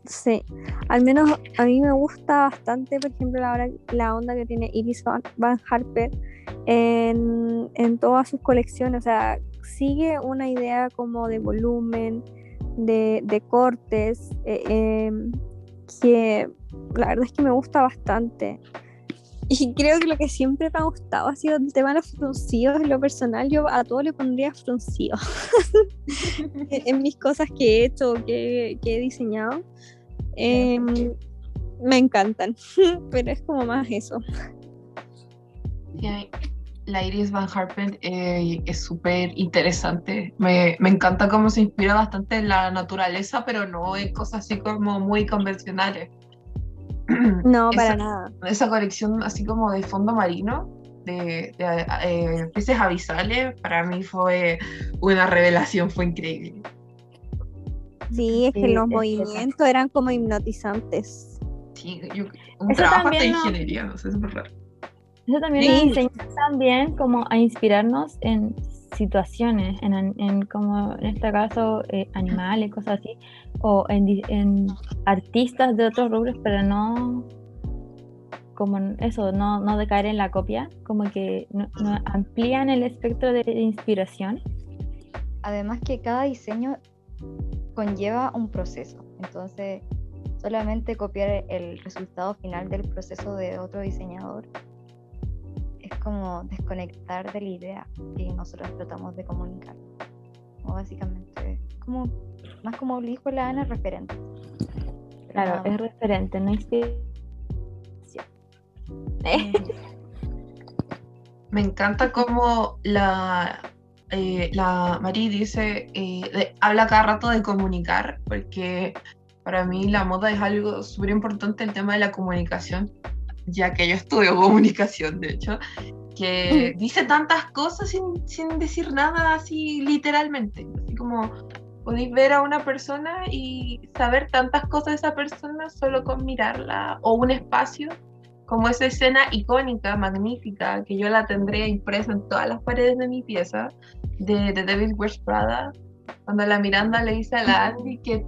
Speaker 2: Sí, al menos a mí me gusta bastante, por ejemplo, la onda que tiene Iris Van, Van Harper en, en todas sus colecciones. O sea, sigue una idea como de volumen, de, de cortes, eh, em, que la verdad es que me gusta bastante. Y creo que lo que siempre me ha gustado ha sido el tema de los fruncidos. En lo personal, yo a todo le pondría fruncido en mis cosas que he hecho, que, que he diseñado. Em, me encantan, pero es como más eso.
Speaker 1: Sí, La Iris Van Harpen eh, es súper interesante. Me, me encanta cómo se inspira bastante en la naturaleza, pero no en cosas así como muy convencionales.
Speaker 2: No, para nada.
Speaker 1: Esa colección así como de fondo marino, de, de, eh, peces abisales, para mí fue una revelación, fue increíble.
Speaker 2: Sí, es que
Speaker 3: Sí,
Speaker 2: los
Speaker 3: es
Speaker 2: movimientos eran como hipnotizantes.
Speaker 1: Sí, yo- un
Speaker 3: Eso
Speaker 1: trabajo de
Speaker 3: también no-
Speaker 1: ingeniería, no sé, es súper raro.
Speaker 3: Eso también
Speaker 2: Sí.
Speaker 3: nos enseña también como a inspirarnos en situaciones, en, como en este caso eh, animales, cosas así, o en, artistas de otros rubros, pero no como eso, no, no de caer en la copia, como que no, no amplían el espectro de inspiración.
Speaker 4: Además que cada diseño conlleva un proceso, entonces solamente copiar el resultado final del proceso de otro diseñador como desconectar de la idea que nosotros tratamos de comunicar. O básicamente, como, más como dijo la Ana, referente. Pero
Speaker 3: Claro, es referente, no inspiración.
Speaker 1: Me encanta cómo la, eh, la Marí dice, eh, de- habla cada rato de comunicar, porque para mí la moda es algo súper importante, el tema de la comunicación, ya que yo estudio comunicación, de hecho, que dice tantas cosas sin, sin decir nada así literalmente, así como podéis ver a una persona y saber tantas cosas de esa persona solo con mirarla o un espacio como esa escena icónica, magnífica, que yo la tendré impresa en todas las paredes de mi pieza, de The Devil Wears Prada, cuando la Miranda le dice a la Andy que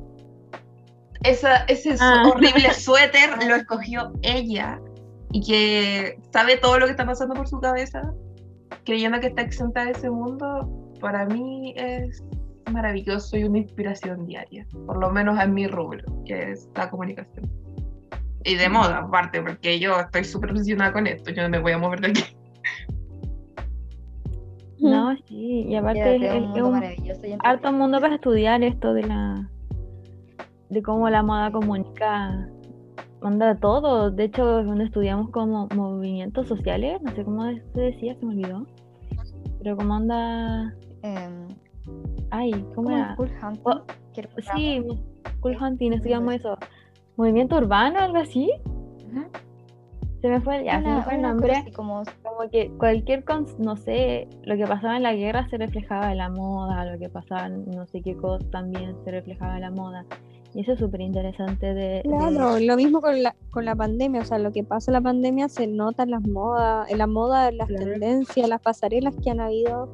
Speaker 1: esa, ese
Speaker 3: Ah.
Speaker 1: horrible suéter lo escogió ella y que sabe todo lo que está pasando por su cabeza, creyendo que está exenta de ese mundo, para mí es maravilloso y una inspiración diaria, por lo menos en mi rubro, que es la comunicación. Y de moda, aparte, porque yo estoy súper obsesionada con esto, yo no me voy a mover de aquí.
Speaker 3: No, sí, y aparte es,
Speaker 4: un
Speaker 3: es
Speaker 4: mundo
Speaker 3: un
Speaker 4: maravilloso y
Speaker 3: harto mundo para estudiar esto de la de cómo la moda comunica manda todo. De hecho cuando estudiamos como movimientos sociales no sé cómo se decía se me olvidó. Pero como anda
Speaker 4: Em,
Speaker 3: ay cómo era
Speaker 4: Cool Hunting,
Speaker 3: Oh, sí cool hunting estudiamos eso. Movimiento urbano algo así. Se me fue ya se me fue el nombre.
Speaker 4: como
Speaker 3: como que cualquier, no sé, lo que pasaba en la guerra se reflejaba en la moda, lo que pasaba en no sé qué cosa también se reflejaba en la moda. Y eso es súper interesante de, de-
Speaker 2: Claro, lo mismo con la, con la pandemia, o sea, lo que pasa en la pandemia se nota en las modas, en la moda, en las
Speaker 3: Claro.
Speaker 2: tendencias, las pasarelas que han habido.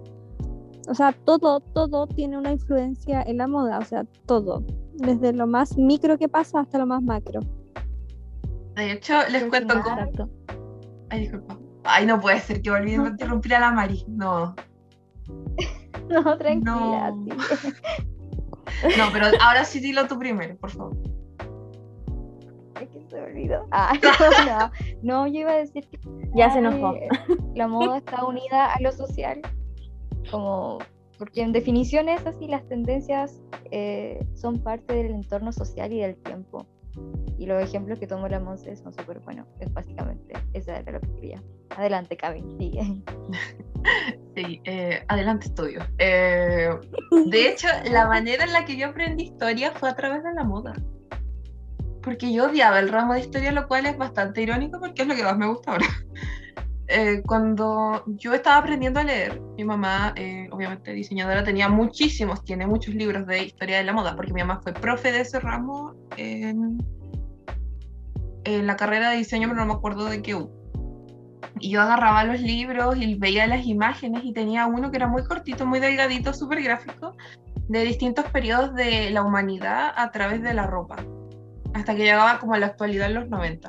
Speaker 2: O sea, todo, todo tiene una influencia en la moda, o sea, todo. Desde lo más micro que pasa hasta lo más macro.
Speaker 1: De hecho, les cuento cómo...
Speaker 3: Exacto.
Speaker 1: Ay, disculpa. Ay, no puede ser que volví a interrumpir a la Mari. No,
Speaker 4: No, tranquila.
Speaker 1: No.
Speaker 4: sí.
Speaker 1: no, pero ahora sí dilo tú primero, por favor.
Speaker 4: Es que se me olvidó. Ah, no, no, yo iba a decir que
Speaker 3: Ya se
Speaker 4: ay,
Speaker 3: enojó.
Speaker 4: la moda está unida a lo social, como porque en definición es así, las tendencias eh, son parte del entorno social y del tiempo. Y los ejemplos que tomó la Monse son súper buenos. Es básicamente, eso era lo que quería. Adelante, Cami, sigue.
Speaker 1: Sí, eh, adelante estudio. Eh, de hecho, la manera en la que yo aprendí historia fue a través de la moda. Porque yo odiaba el ramo de historia, lo cual es bastante irónico porque es lo que más me gusta ahora. Eh, cuando yo estaba aprendiendo a leer, mi mamá, eh, obviamente diseñadora, tenía muchísimos, tiene muchos libros de historia de la moda, porque mi mamá fue profe de ese ramo en, en la carrera de diseño, pero no me acuerdo de qué hubo. Y yo agarraba los libros y veía las imágenes y tenía uno que era muy cortito, muy delgadito, súper gráfico, de distintos periodos de la humanidad a través de la ropa, hasta que llegaba como a la actualidad en los 90.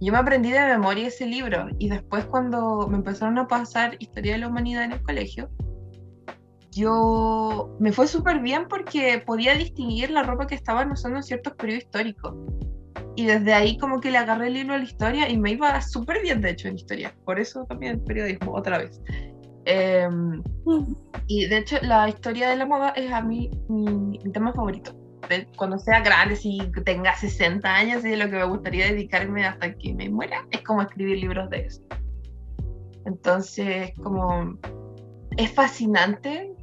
Speaker 1: Yo me aprendí de memoria ese libro y después cuando me empezaron a pasar historia de la humanidad en el colegio, yo me fue súper bien porque podía distinguir la ropa que estaban usando en ciertos periodos históricos. Y desde ahí como que le agarré el hilo a la historia y me iba súper bien, de hecho, en historia. Por eso también el periodismo, otra vez. Em, y de hecho la historia de la moda es a mí mi, tema favorito. Cuando sea grande, si tenga 60 años, y lo que me gustaría dedicarme hasta que me muera, es como escribir libros de eso. Entonces, como es fascinante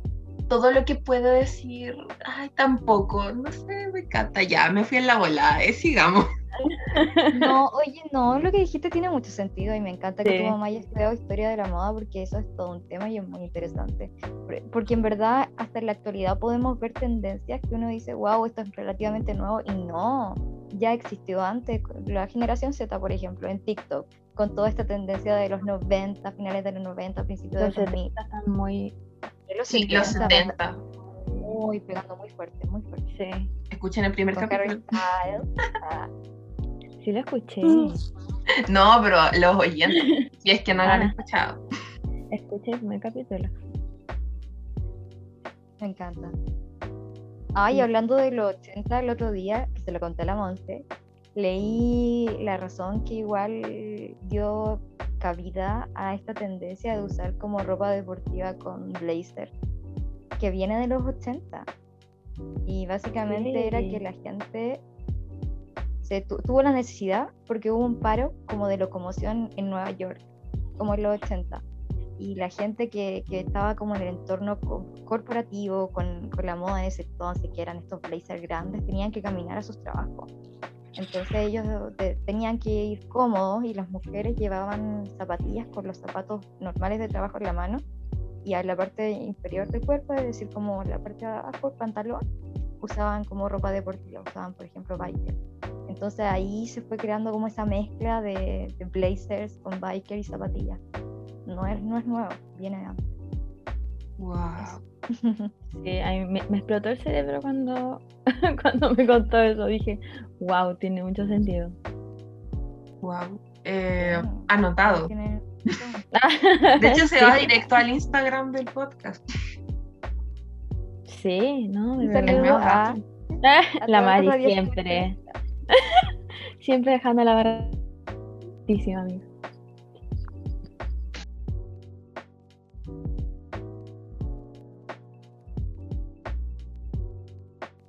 Speaker 1: todo lo que puedo decir. Ay, tampoco, no sé, me encanta. Ya, me fui en la bola, eh, sigamos.
Speaker 4: No, oye, no, lo que dijiste tiene mucho sentido y me encanta que tu mamá haya estudiado historia de la moda porque eso es todo un tema y es muy interesante. Porque en verdad, hasta en la actualidad podemos ver tendencias que uno dice, wow, esto es relativamente nuevo y no, ya existió antes. La generación Z, por ejemplo, en TikTok, con toda esta tendencia de los 90, finales de los 90, principios de los 2000.
Speaker 3: Están muy.
Speaker 1: Los sí, los 70.
Speaker 4: Muy pegando muy fuerte, muy fuerte.
Speaker 3: Sí.
Speaker 1: Escuchen el primer capítulo.
Speaker 3: Sí lo escuché.
Speaker 1: No, pero los oyentes, si es que no lo han ah. escuchado.
Speaker 3: Escuché el primer capítulo.
Speaker 4: Me encanta. Ay, hablando de los 80 el otro día, que se lo conté a la Monse, leí la razón que igual dio cabida a esta tendencia de usar como ropa deportiva con blazer, que viene de los 80. Y básicamente era que la gente se tuvo la necesidad porque hubo un paro como de locomoción en Nueva York, como en los 80. Y la gente que, que estaba como en el entorno corporativo, con, con, la moda de ese entonces, que eran estos blazers grandes, tenían que caminar a sus trabajos. Entonces ellos tenían que ir cómodos y las mujeres llevaban zapatillas con los zapatos normales de trabajo en la mano y a la parte inferior del cuerpo, es decir, como la parte de abajo, el pantalón, usaban como ropa deportiva, usaban por ejemplo biker. Entonces ahí se fue creando como esa mezcla de, blazers con biker y zapatillas. No es, no es nuevo, viene de antes.
Speaker 1: Wow.
Speaker 3: Sí, a mí me, explotó el cerebro cuando, cuando me contó eso. Dije, wow, tiene mucho sentido.
Speaker 1: Wow. Eh, anotado. De hecho, se va directo al Instagram del podcast.
Speaker 3: Sí, no, de verdad. la Mari siempre. siempre dejando la barra. amigo.